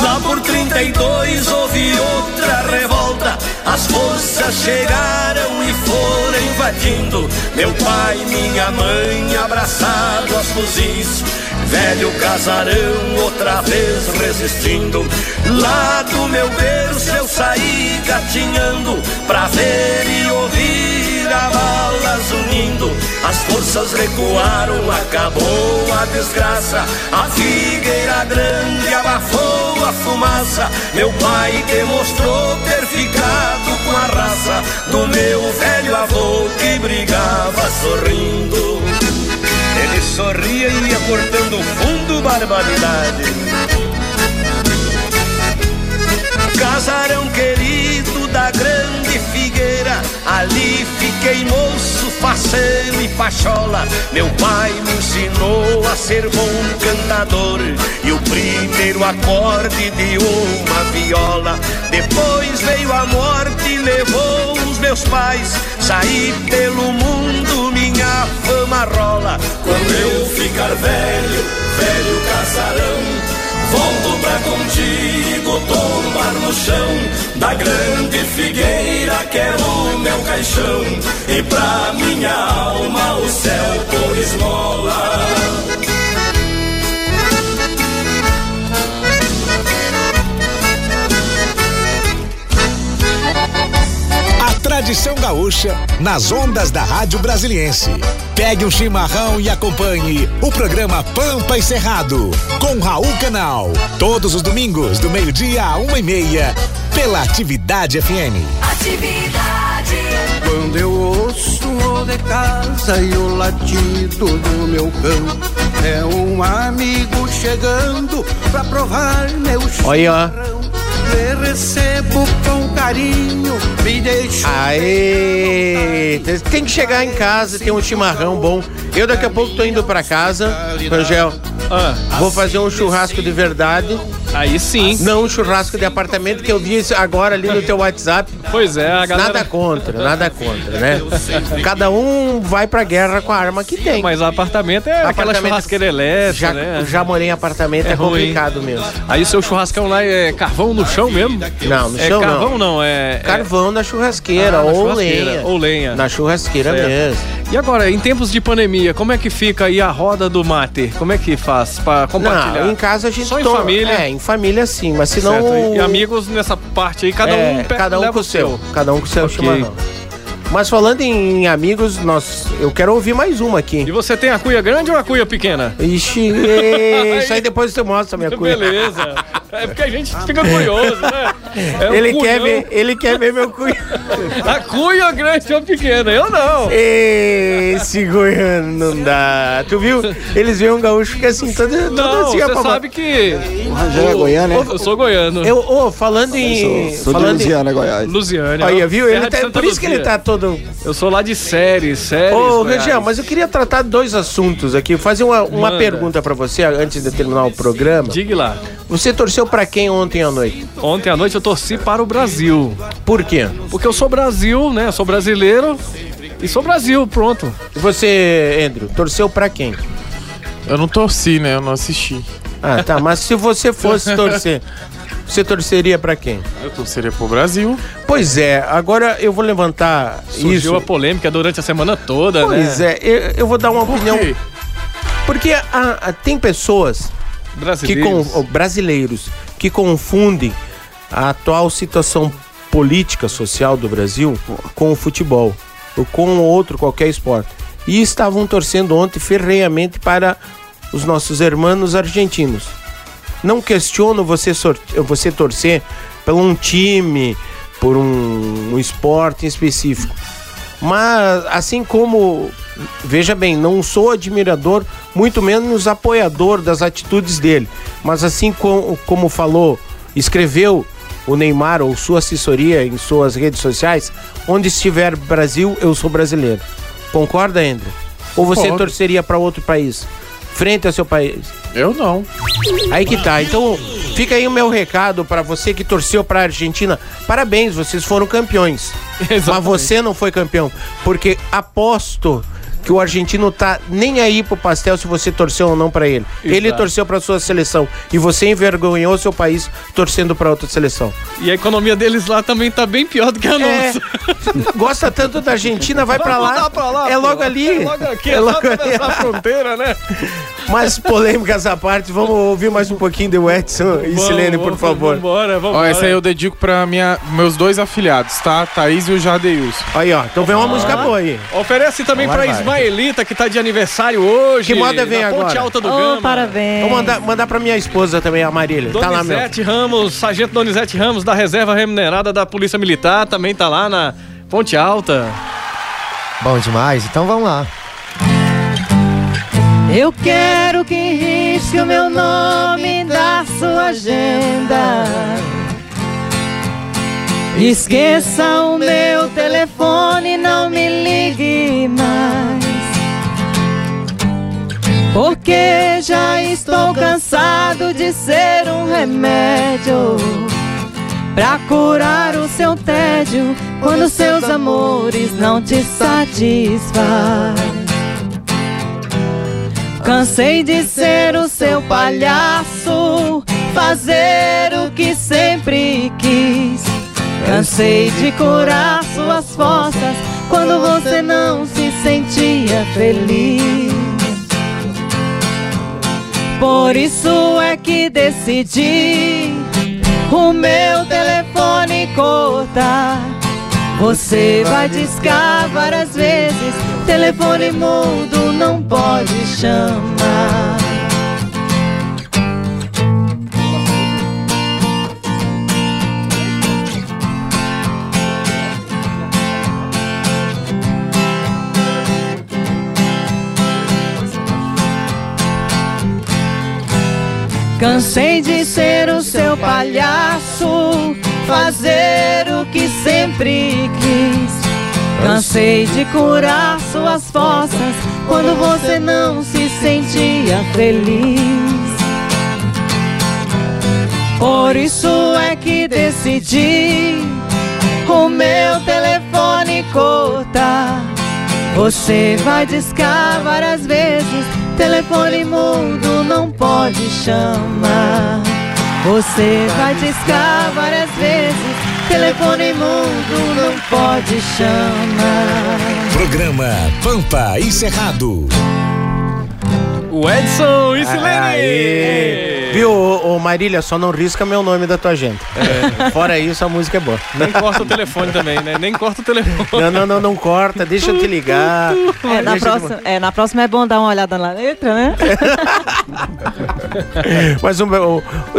Speaker 23: Lá por 32 houve outra revolta. As forças chegaram e foram invadindo. Meu pai minha mãe abraçados aos fuzis. Velho casarão outra vez resistindo. Lá do meu berço eu saí gatinhando pra ver e ouvir a balas unindo. As forças recuaram, acabou a desgraça. A figueira grande abafou a fumaça. Meu pai demonstrou ter ficado com a raça do meu velho avô que brigava sorrindo.
Speaker 4: Ele sorria e ia cortando fundo barbaridade Casarão querido figueira Ali fiquei moço, faceiro e pachola. Meu pai me ensinou a ser bom cantador. E o primeiro acorde de uma viola. Depois veio a morte e levou os meus pais. Saí pelo mundo, minha fama rola.
Speaker 23: Quando eu ficar velho, velho casarão, volto pra contigo tomar no chão da grande figueira que é o meu caixão e pra minha alma o céu por esmola.
Speaker 3: Tradição gaúcha nas ondas da Rádio Brasiliense. Pegue um chimarrão e acompanhe o programa Pampa e Cerrado com Raul Canal. Todos os domingos, do meio-dia a uma e meia, pela Atividade FM.
Speaker 24: Quando eu ouço o de casa e o latido do meu cão É um amigo chegando pra provar meu
Speaker 7: Olha,
Speaker 24: Me recebo com carinho, me deixa
Speaker 7: Aê! Tem que chegar em casa ter um chimarrão bom. Eu daqui a pouco tô indo pra casa, Rangel.
Speaker 6: Ah.
Speaker 7: Vou fazer um churrasco de verdade.
Speaker 6: Aí sim.
Speaker 7: Não um churrasco de apartamento que eu vi isso agora ali no teu WhatsApp.
Speaker 6: Pois é, a galera...
Speaker 7: Nada contra, nada contra, né? Cada um vai pra guerra com a arma que tem.
Speaker 6: Mas apartamento é aquela churrasqueira elétrica,
Speaker 7: Já,
Speaker 6: né?
Speaker 7: já morei em apartamento, é,
Speaker 6: É
Speaker 7: complicado mesmo.
Speaker 6: Aí seu churrascão lá é carvão no chão mesmo?
Speaker 7: Não, no
Speaker 6: é
Speaker 7: chão
Speaker 6: carvão
Speaker 7: não.
Speaker 6: não, é...
Speaker 7: Carvão na churrasqueira,
Speaker 6: Ah, na
Speaker 7: ou
Speaker 6: churrasqueira,
Speaker 7: lenha.
Speaker 6: ou lenha.
Speaker 7: Na churrasqueira
Speaker 6: Certo.
Speaker 7: mesmo.
Speaker 6: E agora, em tempos de pandemia, como é que fica aí a roda do mate? Como é que faz pra compartilhar?
Speaker 7: Não, em casa a gente
Speaker 6: Só em
Speaker 7: toma-
Speaker 6: família?
Speaker 7: É, em família sim, mas se não.
Speaker 6: E amigos nessa parte aí, cada
Speaker 7: É,
Speaker 6: um
Speaker 7: cada um com o seu. Cada um com o seu
Speaker 6: Ok.
Speaker 7: chimarrão. Mas falando em amigos, nós, eu quero ouvir mais uma aqui.
Speaker 6: E você tem a cuia grande ou a cuia pequena?
Speaker 7: Ixi, isso aí depois você mostra a minha cuia.
Speaker 6: Beleza. É porque a gente fica curioso, né? É
Speaker 7: ele, quer ver, ele quer ver meu cunho.
Speaker 6: A cuia grande ou pequena? Eu não.
Speaker 7: Esse goiano não dá. Tu viu? Eles veem um gaúcho que é assim, todo, todo
Speaker 6: Não,
Speaker 7: assim,
Speaker 6: você sabe que...
Speaker 9: O Rangel é goiano, né?
Speaker 6: Eu sou goiano.
Speaker 7: Eu, ô, falando em.
Speaker 9: Sou de
Speaker 7: falando em-
Speaker 9: Lusiana, Goiás.
Speaker 6: Lusiana.
Speaker 7: Olha, viu? Ele
Speaker 6: de
Speaker 7: tá, por isso que ele tá todo.
Speaker 6: Eu sou lá de séries, séries.
Speaker 7: Ô,
Speaker 6: Goiás.
Speaker 7: Região, mas eu queria tratar dois assuntos aqui. Fazer uma, uma
Speaker 6: Manda.
Speaker 7: pergunta pra você antes de terminar o programa.
Speaker 6: Diga lá.
Speaker 7: Você torceu pra quem ontem à noite?
Speaker 6: Ontem à noite eu torci para o Brasil.
Speaker 7: Por quê?
Speaker 6: Porque eu sou Brasil, né? Eu sou brasileiro e sou Brasil, pronto.
Speaker 7: E você, Andrew, torceu pra quem?
Speaker 8: Eu não torci, né? Eu não assisti.
Speaker 7: Ah, tá. Mas se você fosse torcer, você torceria pra quem?
Speaker 8: Eu torceria pro Brasil.
Speaker 7: Pois é, agora eu vou levantar
Speaker 6: Surgiu
Speaker 7: isso.
Speaker 6: a polêmica durante a semana toda,
Speaker 7: Pois
Speaker 6: né?
Speaker 7: é, eu, eu vou dar uma opinião.
Speaker 8: quê?
Speaker 7: Porque a- a- tem pessoas que
Speaker 6: Brasileiros.
Speaker 7: com, brasileiros que confundem a atual situação política social do Brasil com o futebol ou com outro qualquer esporte. E estavam torcendo ontem ferreamente para os nossos irmãos argentinos. Não questiono você, você torcer por um time, por um, um esporte em específico. Mas assim como, veja bem, não sou admirador, muito menos apoiador das atitudes dele. Mas assim como, como falou, escreveu o Neymar ou sua assessoria em suas redes sociais, onde estiver Brasil, eu sou brasileiro. Concorda, André? Ou você
Speaker 8: Concordo.
Speaker 7: torceria para outro país? Frente ao seu país?
Speaker 8: Eu não.
Speaker 7: Aí que tá. Então, fica aí o meu recado para você que torceu para a Argentina. Parabéns, vocês foram campeões. Mas você não foi campeão, porque aposto que o argentino tá nem aí pro pastel se você torceu ou não para ele. Ele
Speaker 6: Exato.
Speaker 7: torceu para sua seleção e você envergonhou seu país torcendo para outra seleção.
Speaker 6: E a economia deles lá também tá bem pior do que a
Speaker 7: É,
Speaker 6: nossa.
Speaker 7: gosta tanto da Argentina, vai para lá.
Speaker 6: lá,
Speaker 7: É
Speaker 6: pô.
Speaker 7: logo ali.
Speaker 6: É logo aqui,
Speaker 7: É
Speaker 6: é
Speaker 7: logo ali.
Speaker 6: a fronteira, né?
Speaker 7: Mas polêmicas à parte, vamos ouvir mais um pouquinho de Edson e Silene, por favor.
Speaker 6: Vambora, vambora.
Speaker 8: Ó, essa aí eu dedico pra minha, meus dois afilhados, tá? Thaís e o Jadeilson.
Speaker 7: Aí, ó, então vem uma música boa aí.
Speaker 6: Oferece também
Speaker 7: Agora
Speaker 6: pra
Speaker 7: vai.
Speaker 6: Ismaelita, que tá de aniversário hoje.
Speaker 7: Que moda vem
Speaker 6: na Ponte
Speaker 7: agora?
Speaker 6: Alta do
Speaker 14: Oh,
Speaker 6: Gama.
Speaker 14: parabéns.
Speaker 7: Vou mandar, mandar pra minha esposa também, a Marília. Tá lá, meu.
Speaker 6: Donizete Ramos, Sargento Donizete Ramos, da Reserva Remunerada da Polícia Militar, também tá lá na Ponte Alta.
Speaker 13: Bom demais, então vamos lá.
Speaker 14: Eu quero que risque o meu nome da sua agenda. Esqueça o meu telefone, não me ligue mais. Porque já estou cansado de ser um remédio pra curar o seu tédio quando seus amores não te satisfazem. Cansei de ser o seu palhaço, fazer o que sempre quis. Cansei de curar suas forças quando você não se sentia feliz. Por isso é que decidi o meu telefone cortar. Você vai discar várias vezes, telefone mudo não pode chamar. Cansei de ser o seu palhaço, fazer o que sempre quis. Cansei de curar suas forças quando você não se sentia feliz. Por isso é que decidi o meu telefone cortar. Você vai discar várias vezes, telefone mudo não pode chamar. Você vai discar várias vezes, telefone mudo não pode chamar.
Speaker 3: Programa Pampa e Cerrado.
Speaker 6: O Edson e Silene.
Speaker 7: Viu, ô, ô, Marília, só não risca meu nome da tua agenda. Fora isso, a música é boa.
Speaker 6: Nem corta o telefone também, né? Nem corta o telefone.
Speaker 7: Não, não, não, não corta, deixa eu te ligar.
Speaker 14: É, na
Speaker 7: eu te-
Speaker 14: próxima, é, na próxima é bom dar uma olhada na letra, né?
Speaker 7: Mas um,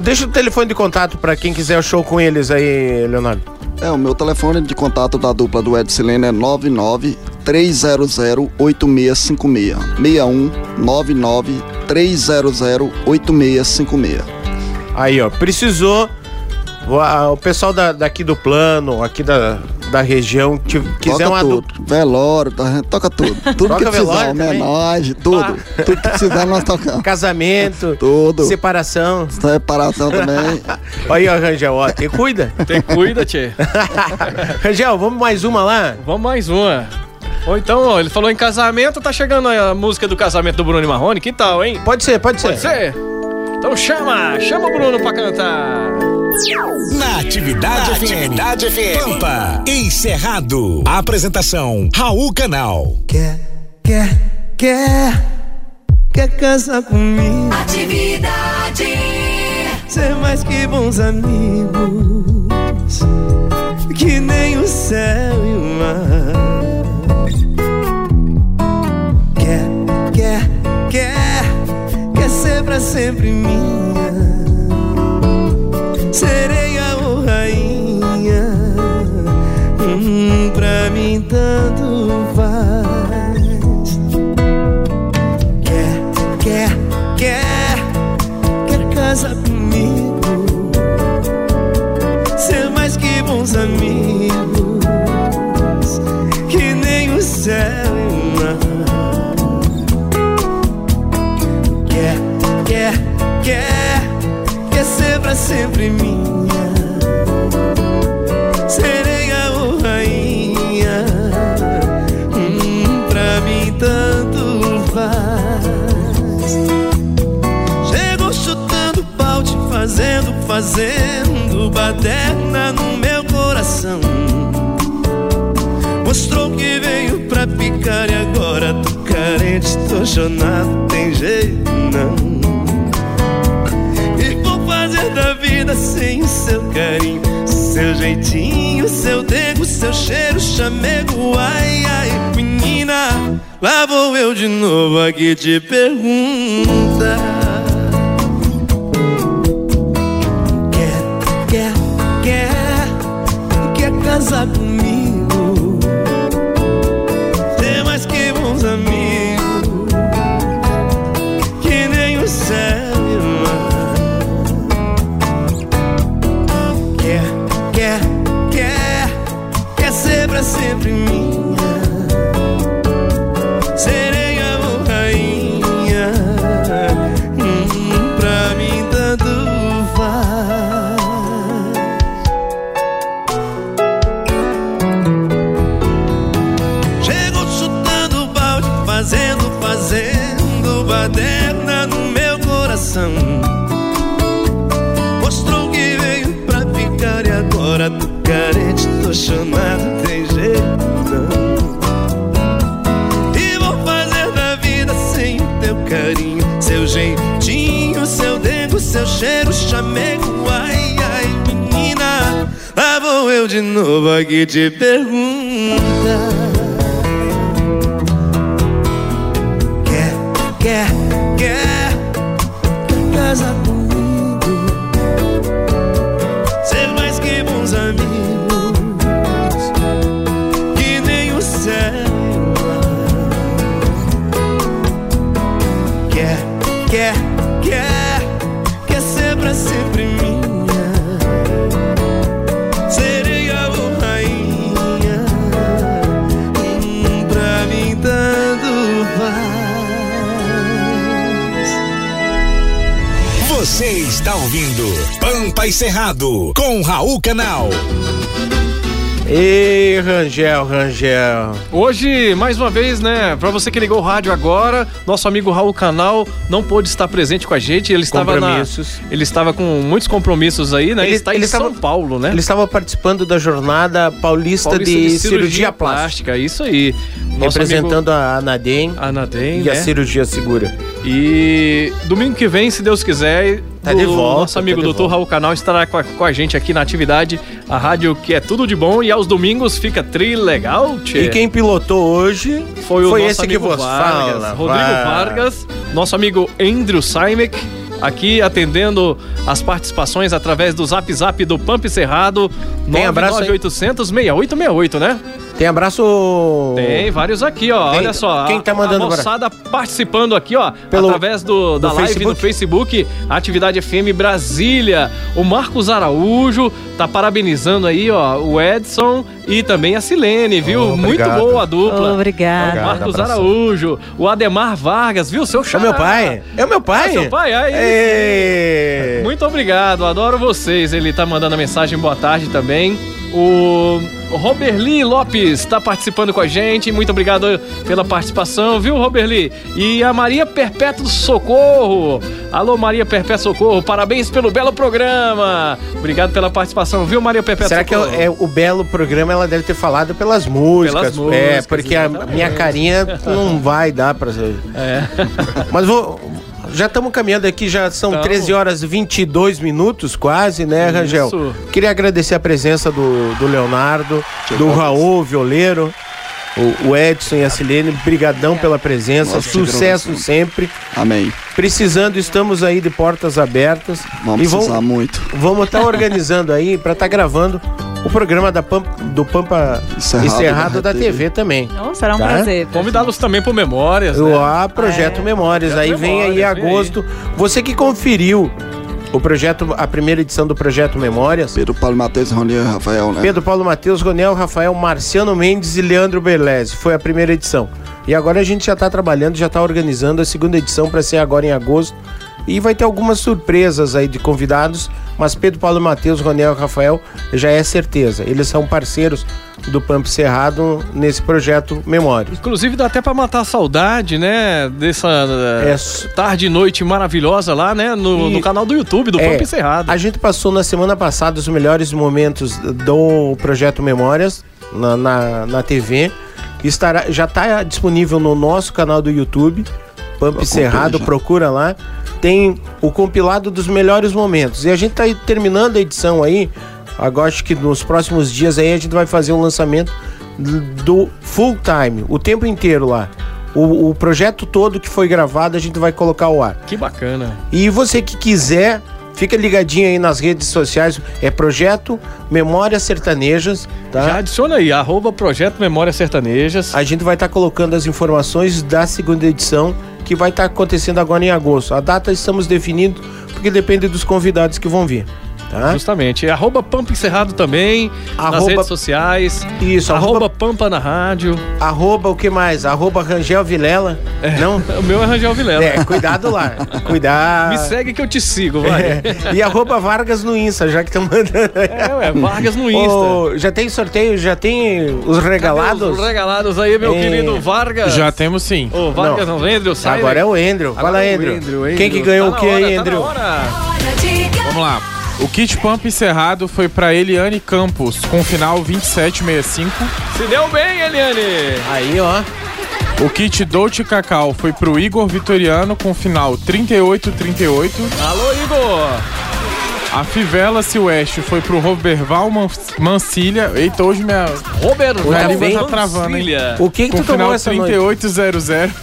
Speaker 7: deixa o telefone de contato pra quem quiser o show com eles aí, Leonardo.
Speaker 9: É, o meu telefone de contato da dupla do Ed Silene é 99 300 8656. 61 99 300 8656.
Speaker 7: Aí, ó, precisou. O, a- o pessoal da- daqui do plano, aqui da, da região, que quiser
Speaker 9: toca
Speaker 7: uma
Speaker 9: tudo. Velório, tá- toca tudo. Tudo
Speaker 7: Toca
Speaker 9: que precisar, homenagem, tudo. Tudo que precisar nós tocamos.
Speaker 7: Casamento,
Speaker 9: tudo.
Speaker 7: separação.
Speaker 9: Separação também.
Speaker 7: Aí, ó, Rangel, ó, te cuida.
Speaker 6: Te cuida, tchê.
Speaker 7: Rangel, vamos mais uma lá?
Speaker 6: Vamos mais uma. Ou então, ó, ele falou em casamento, tá chegando aí a música do casamento do Bruno e Marrone, que tal, hein?
Speaker 7: Pode ser, pode ser.
Speaker 6: Pode ser? Então chama, chama o Bruno pra cantar.
Speaker 3: Na Atividade FM. Atividade FM. Pampa e Cerrado. Apresentação Raul Canal.
Speaker 11: Quer, quer, quer, quer casar comigo?
Speaker 17: Atividade.
Speaker 11: Ser mais que bons amigos, que nem o céu e o mar. Sempre minha. Fazendo, baderna no meu coração. Mostrou que veio pra picar e agora tô carente, tô chonado, tem jeito não. E vou fazer da vida sem o seu carinho, seu jeitinho, seu dedo, seu cheiro, chamego, ai ai, menina. Lá vou eu de novo aqui te perguntar. Agora tô carente, tô chonado, tem jeito não. E vou fazer da vida sem o teu carinho, seu jeitinho, seu dedo, seu cheiro, chamego, ai, ai, menina. Lá vou eu de novo aqui te perguntar.
Speaker 3: Pampa e Cerrado com Raul Canal.
Speaker 7: Ei, Rangel, Rangel.
Speaker 6: Hoje, mais uma vez, né, pra você que ligou o rádio agora, nosso amigo Raul Canal não pôde estar presente com a gente, ele estava na, ele estava com muitos compromissos aí, né? Ele, está em São Paulo, né?
Speaker 7: Ele estava participando da jornada paulista,
Speaker 6: Paulista
Speaker 7: de, cirurgia, plástica.
Speaker 6: isso aí. Nosso
Speaker 7: representando a Anadem,
Speaker 6: Anadem
Speaker 7: e a
Speaker 6: né?
Speaker 7: cirurgia segura.
Speaker 6: E domingo que vem, se Deus quiser,
Speaker 7: Tá de volta,
Speaker 6: nosso amigo
Speaker 7: tá
Speaker 6: doutor Raul Canal estará com a, com a gente aqui na atividade, a rádio que é tudo de bom e aos domingos fica tri legal, tchê.
Speaker 7: E quem pilotou hoje
Speaker 6: foi o
Speaker 7: foi
Speaker 6: nosso
Speaker 7: esse que
Speaker 6: amigo Vargas,
Speaker 7: fala,
Speaker 6: Rodrigo
Speaker 7: vai.
Speaker 6: Vargas, nosso amigo Andrew Saimek, aqui atendendo as participações através do Zap Zap do Pamp Cerrado,
Speaker 7: Tem abraço aí?
Speaker 6: 9800 6868, né?
Speaker 7: Tem abraço.
Speaker 6: Tem vários aqui, ó.
Speaker 7: Tem-
Speaker 6: Olha só.
Speaker 7: quem
Speaker 6: a-
Speaker 7: tá mandando
Speaker 6: A
Speaker 7: agora?
Speaker 6: moçada participando aqui, ó.
Speaker 7: Pelo-
Speaker 6: através do, da
Speaker 7: do
Speaker 6: live
Speaker 7: Facebook?
Speaker 6: no Facebook, Atividade FM Brasília. O Marcos Araújo tá parabenizando aí, ó, o Edson e também a Silene, viu?
Speaker 7: Oh,
Speaker 6: Muito
Speaker 7: obrigado.
Speaker 6: boa a dupla.
Speaker 14: Obrigada.
Speaker 6: É o Marcos
Speaker 7: Obrigado, abração.
Speaker 6: Araújo, o Ademar Vargas, viu? Seu
Speaker 7: É
Speaker 6: xará.
Speaker 7: meu pai? É o meu pai?
Speaker 6: É seu pai, aí. Muito obrigado, adoro vocês. Ele tá mandando a mensagem boa tarde também. O Roberli Lopes está participando com a gente. Muito obrigado pela participação, viu, Roberli? E a Maria Perpétuo Socorro. Alô, Maria Perpétuo Socorro. Parabéns pelo belo programa. Obrigado pela participação, viu, Maria Perpétuo
Speaker 7: Será que
Speaker 6: Socorro?
Speaker 7: é, é o belo programa ela deve ter falado pelas músicas?
Speaker 6: Pelas
Speaker 7: é,
Speaker 6: músicas,
Speaker 7: porque a
Speaker 6: exatamente.
Speaker 7: minha carinha não vai dar pra ser.
Speaker 6: É.
Speaker 7: Mas vou. Já estamos caminhando aqui, já são
Speaker 6: Tamo.
Speaker 7: 13 horas e 22 minutos quase, né, Rangel?
Speaker 6: Isso.
Speaker 7: Queria agradecer a presença do, do Leonardo, do Raul Violeiro, o, o Edson e a Silene. Brigadão pela presença,
Speaker 9: que
Speaker 7: sucesso sempre.
Speaker 9: Amém.
Speaker 7: Precisando, estamos aí de portas abertas.
Speaker 9: Vamos
Speaker 7: e vamos-
Speaker 9: precisar muito.
Speaker 7: Vamos estar organizando aí para estar gravando o programa da Pampa, do Pampa
Speaker 9: Encerrado
Speaker 7: Encerrado,
Speaker 9: da
Speaker 7: da
Speaker 9: TV.
Speaker 7: TV também.
Speaker 14: Oh, será um
Speaker 7: Tá?
Speaker 14: prazer.
Speaker 6: Convidá-los também por Memórias.
Speaker 7: O
Speaker 6: né?
Speaker 7: A Projeto Memórias.
Speaker 6: Projeto
Speaker 7: Aí vem aí
Speaker 6: Memórias, vem
Speaker 7: agosto. Você que conferiu o projeto, a primeira edição do Projeto Memórias.
Speaker 9: Pedro Paulo Matheus, Rony e Rafael, né?
Speaker 7: Pedro Paulo Matheus, Ronel Rafael, Marciano Mendes e Leandro Berlese. Foi a primeira edição. E agora a gente já está trabalhando, já está organizando a segunda edição para ser agora em agosto. E vai ter algumas surpresas aí de convidados, mas Pedro Paulo Matheus, Ronel e Rafael já é certeza. Eles são parceiros do Pamp Cerrado nesse projeto Memórias.
Speaker 6: Inclusive dá até pra matar a saudade, né? Dessa
Speaker 7: É,
Speaker 6: eh, tarde e noite maravilhosa lá, né? No,
Speaker 7: E-
Speaker 6: no canal do YouTube do
Speaker 7: É,
Speaker 6: Pampa Encerrado.
Speaker 7: A gente passou na semana passada os melhores momentos do projeto Memórias na, na, na TV. Estará, já está disponível no nosso canal do YouTube, Pump
Speaker 9: Procura
Speaker 7: Cerrado,
Speaker 9: já.
Speaker 7: procura lá. Tem o compilado dos melhores momentos. E a gente está terminando a edição aí. Agora acho que nos próximos dias aí a gente vai fazer o lançamento do full time, o tempo inteiro lá. O, o projeto todo que foi gravado a gente vai colocar ao ar.
Speaker 6: Que bacana.
Speaker 7: E você que quiser, fica ligadinho aí nas redes sociais. É Projeto Memórias Sertanejas, tá?
Speaker 6: Já adiciona aí, arroba Projeto Memórias Sertanejas.
Speaker 7: A gente vai estar colocando as informações da segunda edição, que vai estar acontecendo agora em agosto. A data estamos definindo, porque depende dos convidados que vão vir. Tá?
Speaker 6: Justamente. Arroba Pampa Encerrado também, nas
Speaker 7: Arroba-
Speaker 6: redes sociais.
Speaker 7: Isso,
Speaker 6: arroba,
Speaker 7: arroba-
Speaker 6: Pampa na rádio.
Speaker 7: Arroba o que mais? Arroba Rangel Vilela. Não?
Speaker 6: O meu é Rangel Vilela.
Speaker 7: É, cuidado lá. Cuidado.
Speaker 6: Me segue que eu te sigo, vai.
Speaker 7: É. E arroba Vargas no Insta, já que estão mandando.
Speaker 6: É, ué, Vargas no Insta.
Speaker 7: Ô, já tem sorteio, já tem os regalados?
Speaker 6: Os regalados aí, meu
Speaker 7: É.
Speaker 6: querido Vargas.
Speaker 8: Já temos sim.
Speaker 6: Ô, Vargas não, Andrew, sai.
Speaker 7: Agora é o Andrew. Fala,
Speaker 6: Agora é o
Speaker 7: Andrew.
Speaker 6: Andrew,
Speaker 7: Quem que ganhou
Speaker 6: Tá
Speaker 7: o que
Speaker 6: hora,
Speaker 7: aí,
Speaker 6: tá
Speaker 7: Andrew?
Speaker 6: na hora.
Speaker 8: Vamos lá. O kit pump encerrado foi pra Eliane Campos, com final 2765.
Speaker 6: Se deu bem, Eliane.
Speaker 7: Aí, ó.
Speaker 8: O kit Dolce Cacau foi pro Igor Vitoriano, com final 3838.
Speaker 6: Alô, Igor.
Speaker 8: A Fivela Silvestre foi pro Roberval Man- Mancilha. Eita, hoje minha,
Speaker 6: Robert
Speaker 8: minha língua tá travando, hein?
Speaker 7: O que que tu tomou
Speaker 8: final
Speaker 7: essa noite?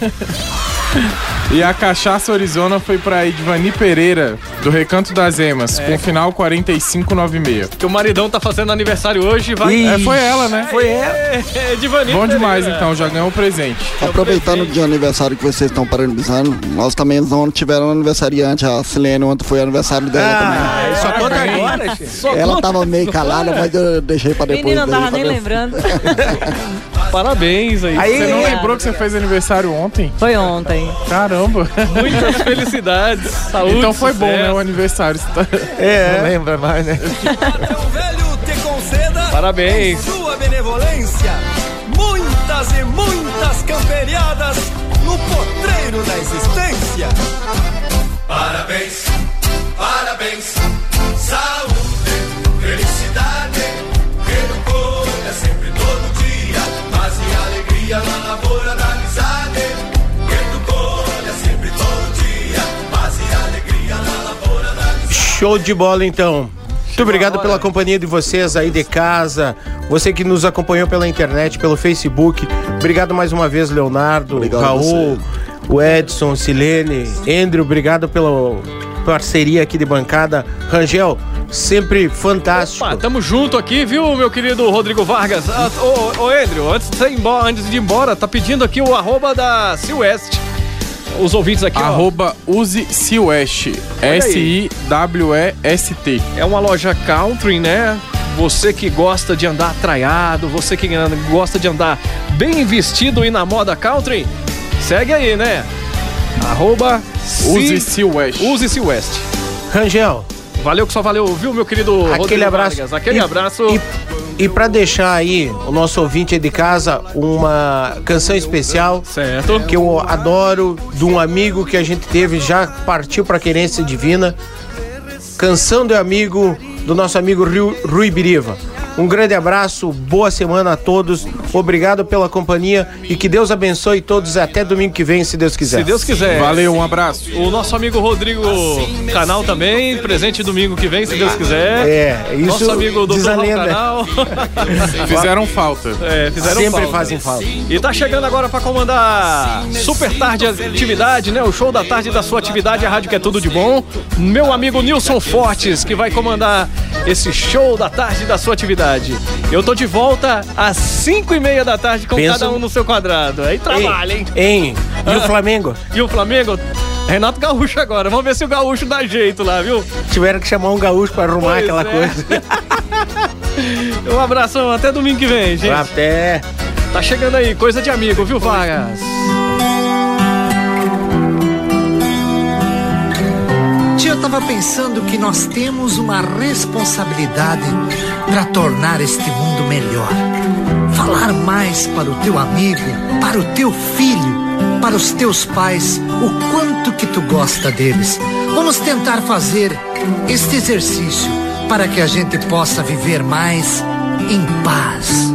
Speaker 8: 3800. E a cachaça Arizona foi pra Edvani Pereira, do Recanto das Emas,
Speaker 6: É.
Speaker 8: com final 4596.
Speaker 6: Que o maridão tá fazendo aniversário hoje, vai.
Speaker 8: É, foi ela, né?
Speaker 6: Foi ela. É, Divani
Speaker 8: Bom demais,
Speaker 6: Pereira.
Speaker 8: então, já ganhou o presente.
Speaker 9: Aproveitando o dia aniversário que vocês estão parabenizando, nós também não tiveram aniversariante, a Silene ontem foi aniversário dela
Speaker 7: Ah, só conta agora,
Speaker 9: também. Ela tava meio calada, mas eu deixei pra depois.
Speaker 14: Menino não tava nem lembrando.
Speaker 6: Parabéns aí.
Speaker 8: Você não lembrou que você fez aniversário ontem?
Speaker 14: Foi ontem.
Speaker 8: Caramba.
Speaker 6: Muitas felicidades, saúde,
Speaker 8: Então foi bom,
Speaker 6: sucesso.
Speaker 8: né, o aniversário.
Speaker 7: É.
Speaker 12: Não lembra mais, né?
Speaker 17: conceda
Speaker 6: Parabéns.
Speaker 17: com sua benevolência muitas e muitas camperiadas no potreiro da existência.
Speaker 25: Parabéns, parabéns, saúde, felicidade, alegria na lavoura da amizade. No colha sempre todo dia, paz e alegria na lavoura da amizade.
Speaker 7: Show de bola, então. Muito obrigado pela companhia de vocês aí de casa, você que nos acompanhou pela internet, pelo Facebook. Obrigado mais uma vez, Leonardo,
Speaker 9: Obrigado
Speaker 7: Raul, o Edson, Silene, Andrew, obrigado pela parceria aqui de bancada. Rangel, sempre fantástico.
Speaker 6: Opa, tamo junto aqui, viu, meu querido Rodrigo Vargas? Ah, ô, ô, Andrew, antes de, ir embora, antes de ir embora, tá pedindo aqui o arroba da Silvestre. Os ouvintes aqui, ó.
Speaker 8: Arroba Use Silwest.
Speaker 6: aí.
Speaker 8: S-I-W-E-S-T.
Speaker 6: É uma loja country, né? Você que gosta de andar traiado, você que gosta de andar bem vestido e na moda country, segue aí, né? Arroba
Speaker 8: Use
Speaker 6: Si-
Speaker 8: Silwest.
Speaker 6: Use Silvestre.
Speaker 7: Rangel.
Speaker 6: Valeu que só valeu, viu, meu querido
Speaker 7: Aquele
Speaker 6: Rodrigo
Speaker 7: abraço.
Speaker 6: Vargas? Aquele
Speaker 7: E-
Speaker 6: abraço.
Speaker 7: E, e para deixar aí o nosso ouvinte aí de casa uma canção especial,
Speaker 6: certo?
Speaker 7: Que eu adoro de um amigo que a gente teve já partiu para querência divina. Canção do amigo do nosso amigo Rui Biriva. Um grande abraço, boa semana a todos. Obrigado pela companhia e que Deus abençoe todos até domingo que vem, se Deus quiser.
Speaker 6: Se Deus quiser.
Speaker 8: Valeu, um abraço.
Speaker 6: O nosso amigo Rodrigo Canal também, presente domingo que vem, se Deus quiser.
Speaker 7: É, isso
Speaker 6: Nosso amigo Dr.
Speaker 7: lenda.
Speaker 6: Canal.
Speaker 8: Fizeram falta.
Speaker 6: É, fizeram
Speaker 7: Sempre
Speaker 6: falta.
Speaker 7: fazem falta.
Speaker 6: E tá chegando agora pra comandar Super Tarde Atividade, né? O show da tarde da sua atividade, a rádio que é tudo de bom. Meu amigo Nilson Fortes, que vai comandar esse show da tarde da sua atividade. Eu tô de volta às 5 e meia da tarde com
Speaker 7: Pensa-
Speaker 6: cada um no seu quadrado. Aí trabalha, hein?
Speaker 7: Hein? E o Flamengo?
Speaker 6: E o Flamengo? Renato Gaúcho agora. Vamos ver se o Gaúcho dá jeito lá, viu?
Speaker 7: Tiveram que chamar um gaúcho para arrumar
Speaker 6: Pois
Speaker 7: aquela
Speaker 6: é.
Speaker 7: coisa.
Speaker 6: Um abração, até domingo que vem, gente.
Speaker 7: Até.
Speaker 6: Tá chegando aí, coisa de amigo, viu, Vargas?
Speaker 26: Tia, eu tava pensando que nós temos uma responsabilidade para tornar este mundo melhor. Falar mais para o teu amigo, para o teu filho, para os teus pais, o quanto que tu gosta deles. Vamos tentar fazer este exercício para que a gente possa viver mais em paz.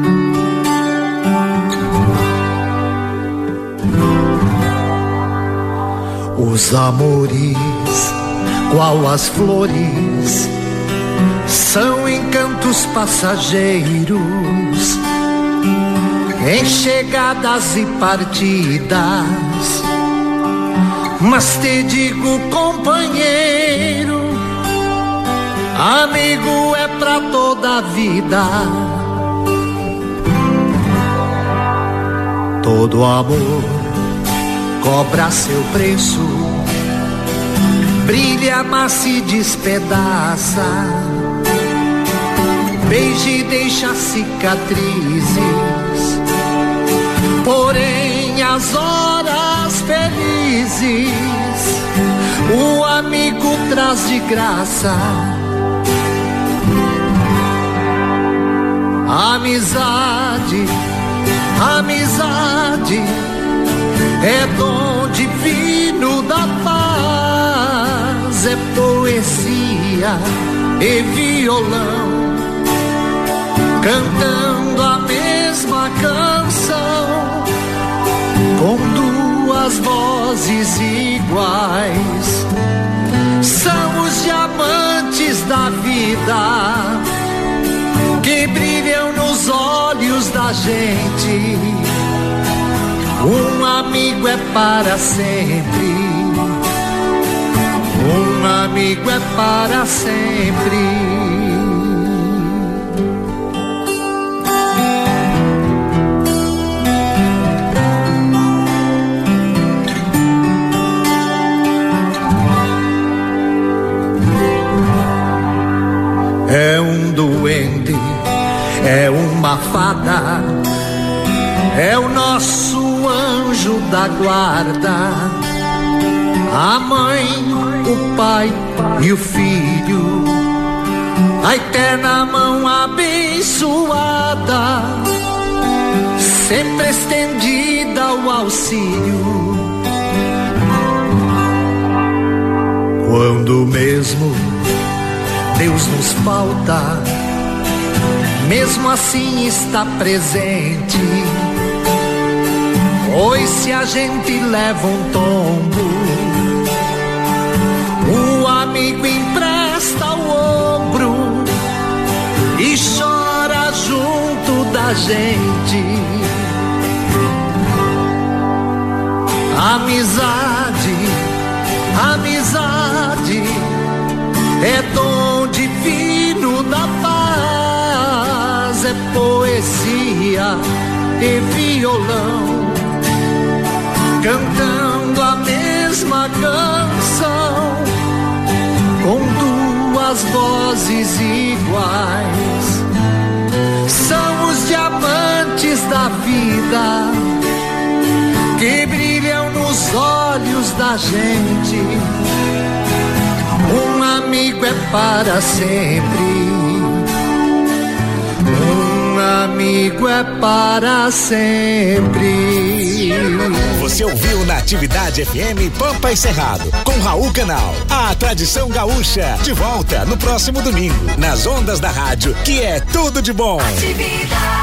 Speaker 26: Os amores, qual as flores, são encantos passageiros, em chegadas e partidas. Mas te digo, companheiro, amigo é pra toda a vida. Todo amor cobra seu preço, brilha, mas se despedaça. Beije e deixa cicatrizes, porém as horas felizes o amigo traz de graça. Amizade, amizade é dom divino da paz, é poesia e violão, cantando a mesma canção, com duas vozes iguais. São os diamantes da vida que brilham nos olhos da gente. Um amigo é para sempre. Um amigo é para sempre. É um duende, é uma fada, é o nosso anjo da guarda. A mãe, o pai e o filho, a eterna mão abençoada, sempre estendida ao auxílio. Quando mesmo Deus nos falta, mesmo assim está presente. Pois se a gente leva um tombo, o amigo empresta o ombro e chora junto da gente. Amizade, divino da paz, é poesia e violão cantando a mesma canção com duas vozes iguais. São os diamantes da vida que brilham nos olhos da gente. Um amigo é para sempre. Um amigo é para sempre.
Speaker 3: Você ouviu na Atividade FM Pampa e Cerrado, com Raul Canal. A tradição gaúcha, de volta no próximo domingo, nas ondas da rádio, que é tudo de bom.
Speaker 27: Atividade.